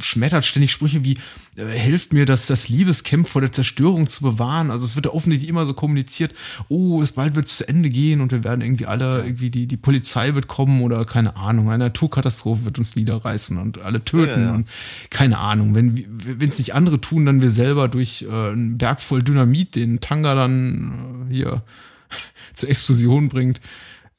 schmettert ständig Sprüche wie, äh, hilft mir, dass das Liebescamp vor der Zerstörung zu bewahren. Also es wird ja offensichtlich immer so kommuniziert, oh, es bald wird zu Ende gehen und wir werden irgendwie alle, irgendwie die, die Polizei wird kommen oder keine Ahnung, eine Naturkatastrophe wird uns niederreißen und alle töten ja, ja. und keine Ahnung. Wenn wenn es nicht andere tun, dann wir selber durch äh, einen Berg voll Dynamit den Tanga dann äh, hier zur Explosion bringt.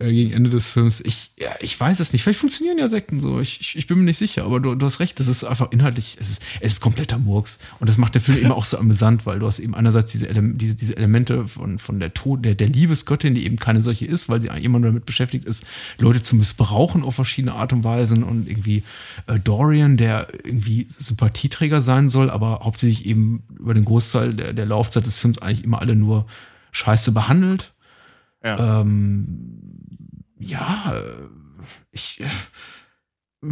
Äh, gegen Ende des Films. Ich, ja, ich weiß es nicht. Vielleicht funktionieren ja Sekten so. Ich, ich, ich bin mir nicht sicher, aber du, du hast recht. Das ist einfach inhaltlich, es ist, es ist kompletter Murks. Und das macht der Film eben auch so amüsant, weil du hast eben einerseits diese, Ele diese, diese Elemente von, von der Tod, der, der Liebesgöttin, die eben keine solche ist, weil sie immer nur damit beschäftigt ist, Leute zu missbrauchen auf verschiedene Art und Weisen und irgendwie äh, Dorian, der irgendwie Sympathieträger sein soll, aber hauptsächlich eben über den Großteil der, der Laufzeit des Films eigentlich immer alle nur scheiße behandelt. Ja. Ähm, ja, äh, ich. Äh,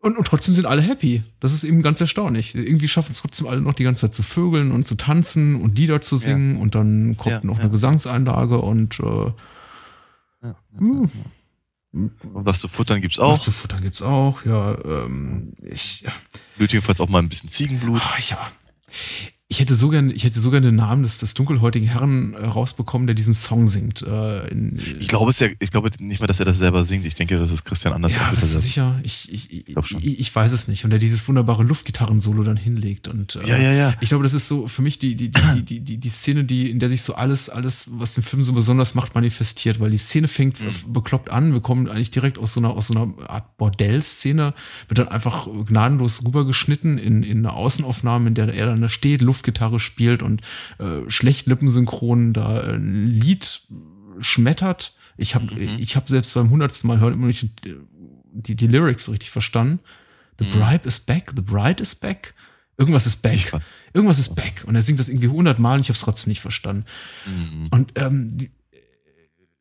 Und, und trotzdem sind alle happy. Das ist eben ganz erstaunlich. Irgendwie schaffen es trotzdem alle noch die ganze Zeit zu vögeln und zu tanzen und Lieder zu singen. Ja. Und dann kommt ja, noch ja. eine Gesangseinlage und äh, hm. Und was zu futtern gibt's auch. Was zu futtern gibt's auch, ja. Ähm, ich. Will jedenfalls auch mal ein bisschen Ziegenblut. Oh, ja. Ich hätte so gerne, ich hätte so gerne den Namen des, des dunkelhäutigen Herrn äh, rausbekommen, der diesen Song singt. Äh, in, ich glaube es ja, ich glaube nicht mal, dass er das selber singt. Ich denke, das ist Christian Anders. Ja, bist du sicher? Ich, ich, ich, ich, ich weiß es nicht. Und der dieses wunderbare Luftgitarren-Solo dann hinlegt. Und äh, ja, ja, ja. ich glaube, das ist so für mich die, die, die, die, die, die Szene, die, in der sich so alles, alles, was den Film so besonders macht, manifestiert, weil die Szene fängt mhm. bekloppt an. Wir kommen eigentlich direkt aus so einer, aus so einer Art Bordell-Szene, wird dann einfach gnadenlos rübergeschnitten in, in eine Außenaufnahme, in der er dann da steht, Luftgitarre spielt und äh, schlecht lippensynchron da ein Lied schmettert. Ich habe mhm. ich hab selbst beim hundertsten Mal hören immer nicht die, die Lyrics richtig verstanden. The mhm. Bribe is back, the bride is back. Irgendwas ist back. Irgendwas ist back. Und er singt das irgendwie hundertmal und ich habe es trotzdem nicht verstanden. Mhm. Und ähm, die,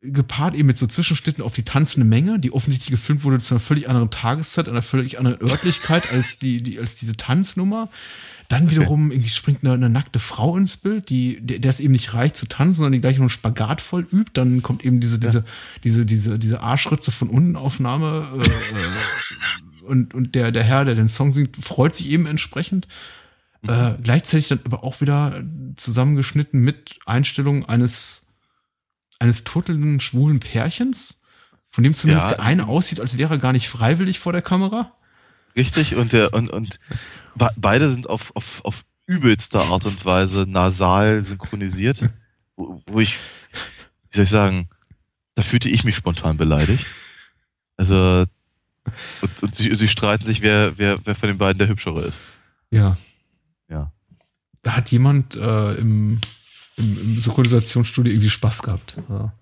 gepaart eben mit so Zwischenschnitten auf die tanzende Menge, die offensichtlich gefilmt wurde zu einer völlig anderen Tageszeit, einer völlig anderen Örtlichkeit als die, die als diese Tanznummer. Dann wiederum okay. springt eine, eine, nackte Frau ins Bild, die, der, der es eben nicht reicht zu tanzen, sondern die gleich noch einen Spagat voll übt. Dann kommt eben diese, diese, ja. diese, diese, diese Arschritze von unten Aufnahme. Äh, äh, und, und der, der Herr, der den Song singt, freut sich eben entsprechend. Mhm. Äh, gleichzeitig dann aber auch wieder zusammengeschnitten mit Einstellungen eines, eines turtelnden, schwulen Pärchens, von dem zumindest ja. der eine aussieht, als wäre er gar nicht freiwillig vor der Kamera. Richtig, und der, und, und beide sind auf, auf, auf übelster Art und Weise nasal synchronisiert, wo, wo ich, wie soll ich sagen, da fühlte ich mich spontan beleidigt. Also, und, und sie, sie streiten sich, wer, wer, wer von den beiden der Hübschere ist. Ja. Ja. Da hat jemand äh, im, im, im Synchronisationsstudio irgendwie Spaß gehabt. Ja.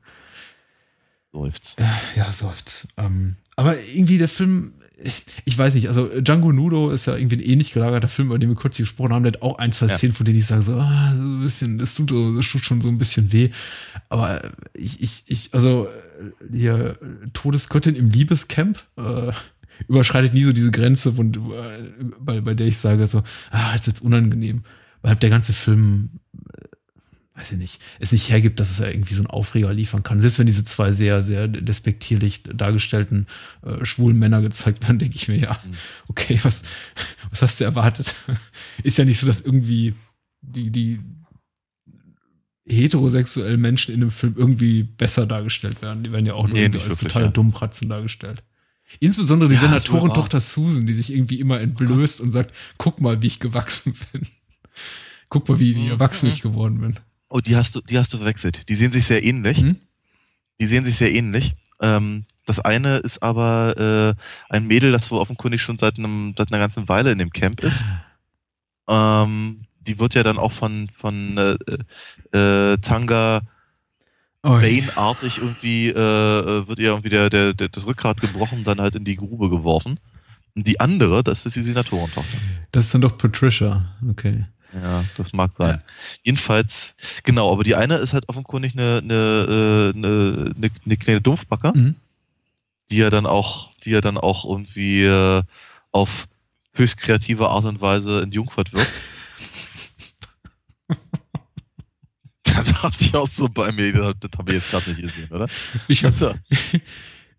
Seufzt. Ja, seufzt. Ähm, aber irgendwie der Film ich, ich, weiß nicht, also Django Nudo ist ja irgendwie ein ähnlich gelagerter Film, über den wir kurz gesprochen haben. Der hat auch ein, zwei ja. Szenen, von denen ich sage, so, ah, so ein bisschen, das tut, das tut schon so ein bisschen weh. Aber ich, ich, ich also hier Todesgöttin im Liebescamp äh, überschreitet nie so diese Grenze, äh, bei, bei der ich sage, so, ah, ist jetzt unangenehm. Weil der ganze Film weiß ich nicht, es nicht hergibt, dass es ja irgendwie so einen Aufreger liefern kann. Selbst wenn diese zwei sehr, sehr despektierlich dargestellten äh, schwulen Männer gezeigt werden, denke ich mir, ja, mhm. okay, was, was hast du erwartet? Ist ja nicht so, dass irgendwie die, die heterosexuellen Menschen in dem Film irgendwie besser dargestellt werden. Die werden ja auch nee, nur als totale ja. Dummpratzen dargestellt. Insbesondere die ja, Senatorentochter Susan, die sich irgendwie immer entblößt oh und sagt, guck mal, wie ich gewachsen bin. Guck mal, wie, wie mhm. erwachsen mhm. ich geworden bin. Oh, die hast du, die hast du verwechselt. Die sehen sich sehr ähnlich. Hm? Die sehen sich sehr ähnlich. Ähm, das eine ist aber äh, ein Mädel, das wohl offenkundig schon seit, einem, seit einer ganzen Weile in dem Camp ist. Ähm, die wird ja dann auch von, von äh, äh, Tanga oh, Bane-artig irgendwie, äh, äh, wird ihr irgendwie der, der, der, das Rückgrat gebrochen und dann halt in die Grube geworfen. Und die andere, das ist die Senatorentochter. Das ist dann doch Patricia, okay. Ja, das mag sein. Ja. Jedenfalls, genau, aber die eine ist halt offenkundig eine, eine, äh, eine, eine, eine kleine Dumpfbacke, mhm. die ja dann auch, die ja dann auch irgendwie äh, auf höchst kreative Art und Weise entjungfert wird. da dachte ich auch so bei mir, das habe ich jetzt gerade nicht gesehen, oder? Ich habe also.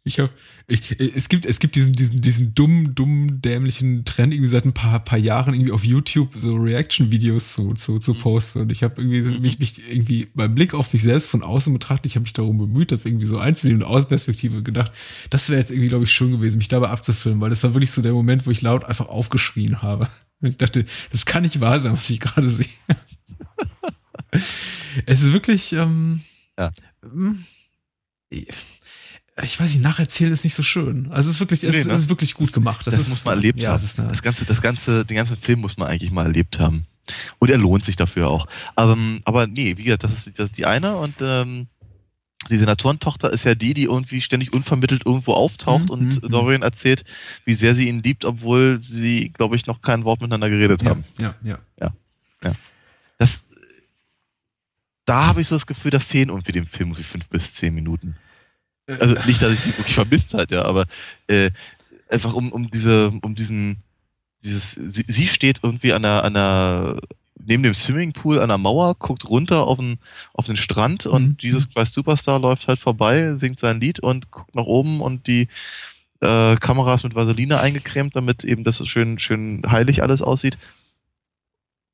ich hab, ich, es gibt, es gibt diesen, diesen, diesen dummen, dummen, dämlichen Trend irgendwie seit ein paar, paar Jahren irgendwie auf YouTube so Reaction-Videos zu, zu, zu mhm. posten. Und ich habe irgendwie mhm. mich, mich irgendwie beim Blick auf mich selbst von außen betrachtet, ich habe mich darum bemüht, das irgendwie so einzunehmen und Außenperspektive gedacht, das wäre jetzt irgendwie, glaube ich, schön gewesen, mich dabei abzufilmen, weil das war wirklich so der Moment, wo ich laut einfach aufgeschrien habe. Und ich dachte, das kann nicht wahr sein, was ich gerade sehe. es ist wirklich, ähm, ja. Hm, ich weiß nicht, nacherzählen ist nicht so schön. Also es ist wirklich, es, nee, ne? ist wirklich gut gemacht. Das, das ist, muss man erlebt ja, haben. Das, das, ganze, das ganze, den ganzen Film muss man eigentlich mal erlebt haben. Und er lohnt sich dafür auch. Aber, aber nee, wie gesagt, das ist, das ist die eine und ähm, die Senatorentochter ist ja die, die irgendwie ständig unvermittelt irgendwo auftaucht mhm, und mhm. Dorian erzählt, wie sehr sie ihn liebt, obwohl sie, glaube ich, noch kein Wort miteinander geredet ja, haben. Ja, ja. Ja. ja. Das, da habe ich so das Gefühl, da fehlen irgendwie dem Film irgendwie fünf bis zehn Minuten. Also nicht, dass ich die wirklich vermisst hatte, ja, aber äh, einfach um, um diese, um diesen, dieses, sie, sie steht irgendwie an der, an der, neben dem Swimmingpool an der Mauer, guckt runter auf den, auf den Strand und Mhm. Jesus Christ Superstar läuft halt vorbei, singt sein Lied und guckt nach oben und die äh, Kamera ist mit Vaseline eingecremt, damit eben das so schön, schön heilig alles aussieht.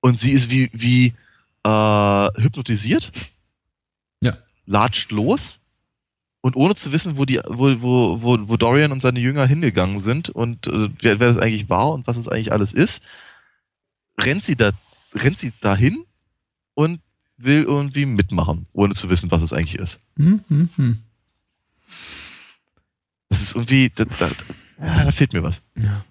Und sie ist wie, wie äh, hypnotisiert. Ja. Latscht los. Und ohne zu wissen, wo, die, wo, wo, wo, wo Dorian und seine Jünger hingegangen sind und äh, wer, wer das eigentlich war und was es eigentlich alles ist, rennt sie da, rennt sie dahin und will irgendwie mitmachen, ohne zu wissen, was es eigentlich ist. Hm, hm, hm. Das ist irgendwie, da, da, ja, da fehlt mir was. Ja.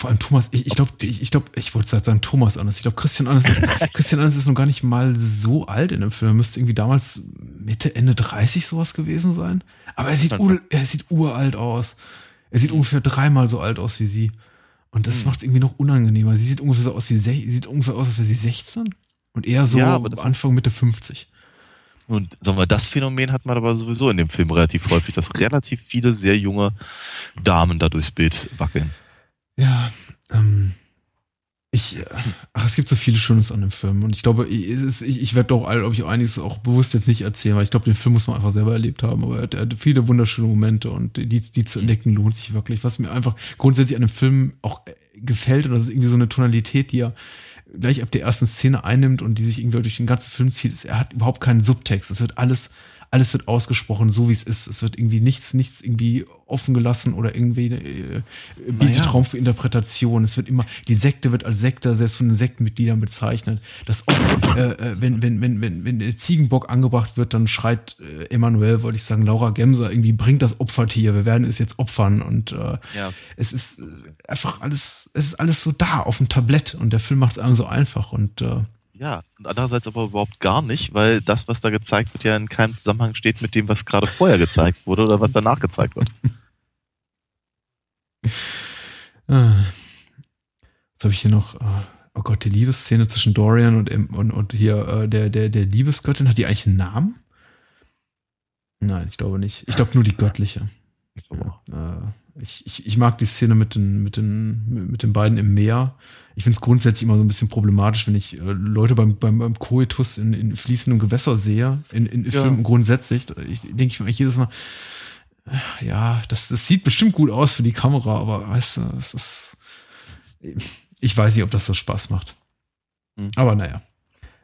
Vor allem Thomas, ich, ich glaube, ich, ich, glaub, ich wollte sagen Thomas Anders. Ich glaube, Christian Anders ist, Christian Anders ist noch gar nicht mal so alt in dem Film. Er müsste irgendwie damals Mitte, Ende 30 sowas gewesen sein. Aber er sieht, ur, er sieht uralt aus. Er sieht ungefähr dreimal so alt aus wie sie. Und das Hm. macht es irgendwie noch unangenehmer. Sie sieht ungefähr so aus wie, sieht ungefähr aus, als wäre sie 16. Und eher so Ja, aber das- Anfang, Mitte 50. Und sagen wir, das Phänomen hat man aber sowieso in dem Film relativ häufig, dass relativ viele sehr junge Damen da durchs Bild wackeln. Ja, ähm, ich, äh, ach, es gibt so viele Schönes an dem Film und ich glaube, ich, ich, ich werde doch, glaube ich, einiges auch bewusst jetzt nicht erzählen, weil ich glaube, den Film muss man einfach selber erlebt haben, aber er hat, er hat viele wunderschöne Momente und die, die zu entdecken lohnt sich wirklich. Was mir einfach grundsätzlich an dem Film auch äh, gefällt und das ist irgendwie so eine Tonalität, die er gleich ab der ersten Szene einnimmt und die sich irgendwie durch den ganzen Film zieht, ist, er hat überhaupt keinen Subtext. Es wird alles, alles wird ausgesprochen, so wie es ist. Es wird irgendwie nichts, nichts irgendwie offen gelassen oder irgendwie äh, bietet Naja. Raum für Interpretation. Es wird immer, die Sekte wird als Sekte selbst von den Sektenmitgliedern bezeichnet. Das auch, äh, äh, wenn, wenn, wenn, wenn, wenn der Ziegenbock angebracht wird, dann schreit äh, Emanuel, wollte ich sagen, Laura Gemser, irgendwie bringt das Opfertier, wir werden es jetzt opfern und äh, Ja. es ist äh, einfach alles, es ist alles so da auf dem Tablett und der Film macht es einem so einfach und äh, Ja, und andererseits aber überhaupt gar nicht, weil das, was da gezeigt wird, ja in keinem Zusammenhang steht mit dem, was gerade vorher gezeigt wurde oder was danach gezeigt wird. Ah. Was habe ich hier noch? Ah, Oh Gott, die Liebesszene zwischen Dorian und, und, und hier äh, der, der, der Liebesgöttin. Hat die eigentlich einen Namen? Nein, ich glaube nicht. Ich glaube nur die göttliche. Ja, äh, ich, ich, ich mag die Szene mit den, mit, den, mit den beiden im Meer. Ich finde es grundsätzlich immer so ein bisschen problematisch, wenn ich äh, Leute beim, beim, beim Koitus in, in fließendem Gewässer sehe, in, in Ja. Filmen grundsätzlich. Ich denke ich mir jedes Mal, äh, ja, das, das sieht bestimmt gut aus für die Kamera, aber weißt du, es ist. Ich weiß nicht, ob das so Spaß macht. Hm. Aber naja.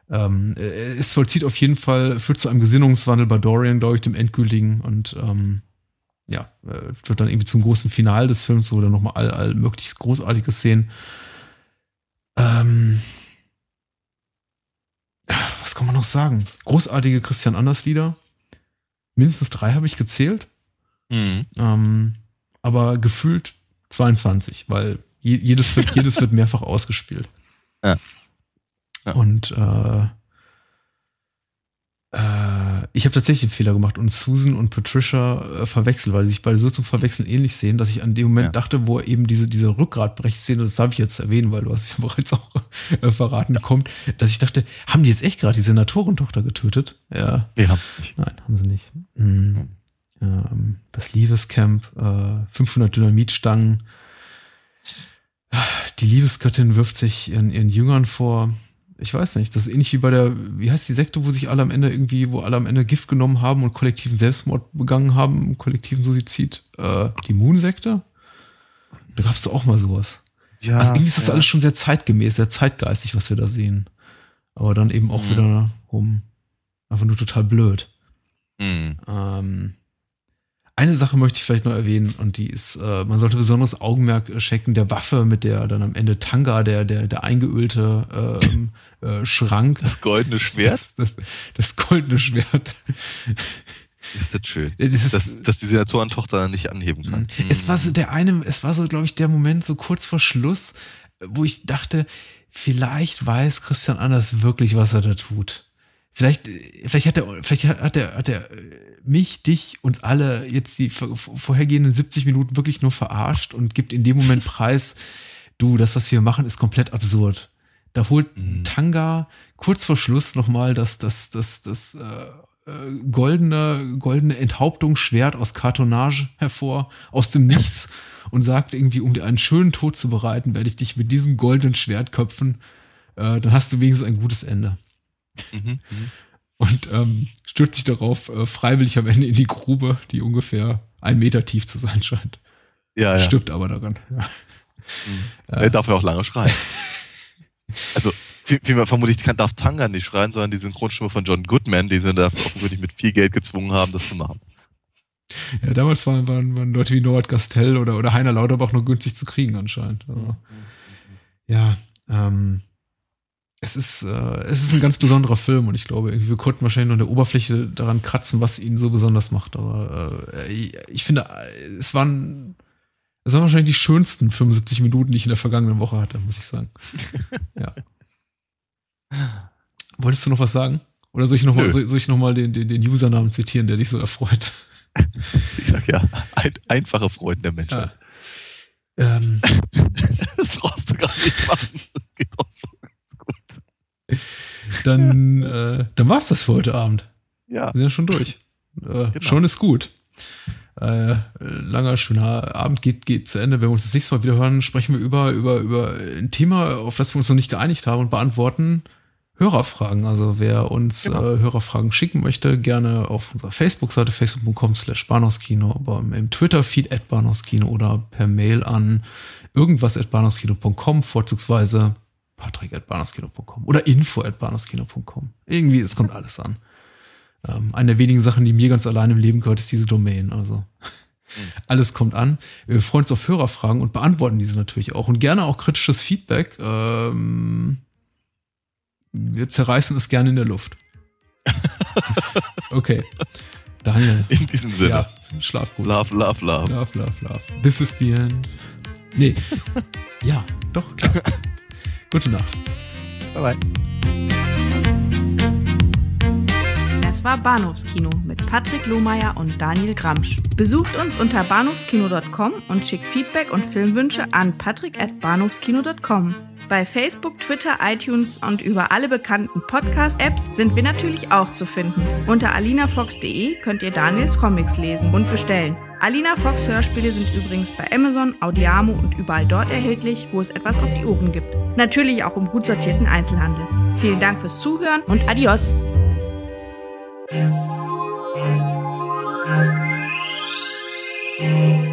Ähm, äh, es vollzieht auf jeden Fall, führt zu einem Gesinnungswandel bei Dorian, glaube ich, dem endgültigen. Und ähm, ja, äh, wird dann irgendwie zum großen Final des Films, wo dann nochmal all, all möglichst großartige Szenen. Ähm, was kann man noch sagen? Großartige Christian Anders Lieder. Mindestens drei habe ich gezählt. Mhm. Ähm, aber gefühlt 22, weil je, jedes, wird, jedes wird mehrfach ausgespielt. Ja. Ja. Und äh, ich habe tatsächlich einen Fehler gemacht und Susan und Patricia äh, verwechselt, weil sie sich beide so zum Verwechseln ähnlich sehen, dass ich an dem Moment Ja. dachte, wo eben diese, diese Rückgratbrechszene, das darf ich jetzt erwähnen, weil du hast es ja bereits auch äh, verraten, kommt, dass ich dachte, haben die jetzt echt gerade die Senatorentochter getötet? Ja. Nee, haben's nicht. Nein, haben sie nicht. Mhm. Ähm, das Liebescamp, äh, 500 Dynamitstangen. Die Liebesgöttin wirft sich ihren, ihren Jüngern vor. Ich weiß nicht, das ist ähnlich wie bei der, wie heißt die Sekte, wo sich alle am Ende irgendwie, wo alle am Ende Gift genommen haben und kollektiven Selbstmord begangen haben, kollektiven Suizid. Äh, die Moon-Sekte? Da gab es doch auch mal sowas. Ja, also irgendwie ist das ja. alles schon sehr zeitgemäß, sehr zeitgeistig, was wir da sehen. Aber dann eben auch Mhm. wieder rum. Einfach nur total blöd. Mhm. Ähm, eine Sache möchte ich vielleicht noch erwähnen und die ist, äh, man sollte besonderes Augenmerk schenken der Waffe, mit der dann am Ende Tanga, der, der, der eingeölte ähm, äh, Schrank, Das goldene Schwert, das, das, das goldene Schwert. ist das schön. Das ist- dass, dass die Senatorentochter nicht anheben kann. Mhm. Es war so der eine, es war so, glaube ich, der Moment so kurz vor Schluss, wo ich dachte, vielleicht weiß Christian Anders wirklich, was er da tut. Vielleicht, äh, vielleicht hat er, vielleicht hat er, hat er äh, mich, dich, uns alle jetzt die vor- vorhergehenden 70 Minuten wirklich nur verarscht und gibt in dem Moment preis, du, das, was wir machen, ist komplett absurd. Da holt Mhm. Tanga kurz vor Schluss nochmal das, das, das, das, äh, äh, goldene, goldene Enthauptungsschwert aus Kartonage hervor, aus dem Nichts und sagt irgendwie, um dir einen schönen Tod zu bereiten, werde ich dich mit diesem goldenen Schwert köpfen. Äh, dann hast du wenigstens ein gutes Ende. Mhm, mhm. Und ähm, stürzt sich darauf äh, freiwillig am Ende in die Grube, die ungefähr ein Meter tief zu sein scheint. Ja, ja. Stirbt aber daran. Ja. Mhm. Er darf ja auch lange schreien. also vielmehr vermutlich kann, darf Tanga nicht schreien, sondern die Synchronstimme von John Goodman, den sie da offensichtlich mit viel Geld gezwungen haben, das zu machen. Ja, damals waren, waren, waren Leute wie Norbert Gastel oder, oder Heiner Lauterbach noch günstig zu kriegen anscheinend. Aber, ja, ähm, es ist, äh, es ist ein ganz besonderer Film und ich glaube, wir konnten wahrscheinlich noch an der Oberfläche daran kratzen, was ihn so besonders macht. Aber äh, ich, finde, es waren das waren wahrscheinlich die schönsten 75 Minuten, die ich in der vergangenen Woche hatte, muss ich sagen. ja. Wolltest du noch was sagen? Oder soll ich nochmal soll, soll noch den, den, den Usernamen zitieren, der dich so erfreut? Ich sag ja, ein, einfache Freuden der Menschheit. Ja. Ähm. das brauchst du gar nicht machen. Das geht auch so gut. Dann, äh, dann war's das für heute Abend. Ja. Wir sind ja schon durch. Äh, genau. Schon ist gut. Äh, langer, schöner Abend geht, geht zu Ende. Wenn wir uns das nächste Mal wieder hören, sprechen wir über, über, über ein Thema, auf das wir uns noch nicht geeinigt haben und beantworten Hörerfragen. Also wer uns genau. äh, Hörerfragen schicken möchte, gerne auf unserer Facebook-Seite facebook.com slash Bahnhofskino, aber im Twitter-Feed at Bahnhofskino oder per Mail an irgendwas at bahnhofskino.com, vorzugsweise patrick at bahnhofskino.com oder info at bahnhofskino.com. Irgendwie, es kommt alles an. Ähm, eine der wenigen Sachen, die mir ganz allein im Leben gehört, ist diese Domain. Also mhm. alles kommt an. Wir freuen uns auf Hörerfragen und beantworten diese natürlich auch. Und gerne auch kritisches Feedback. Ähm, wir zerreißen es gerne in der Luft. okay. Daniel. In diesem Sinne. Ja, schlaf gut. Love, love, love. Love, love, love. This is the end. Nee. ja, doch, klar. Gute Nacht. Bye bye. Das war Bahnhofskino mit Patrick Lohmeier und Daniel Gramsch. Besucht uns unter bahnhofskino.com und schickt Feedback und Filmwünsche an patrick@bahnhofskino.com. Bei Facebook, Twitter, iTunes und über alle bekannten Podcast-Apps sind wir natürlich auch zu finden. Unter alinafox.de könnt ihr Daniels Comics lesen und bestellen. Alina Fox Hörspiele sind übrigens bei Amazon, Audiamo und überall dort erhältlich, wo es etwas auf die Ohren gibt. Natürlich auch im gut sortierten Einzelhandel. Vielen Dank fürs Zuhören und adios! Thank.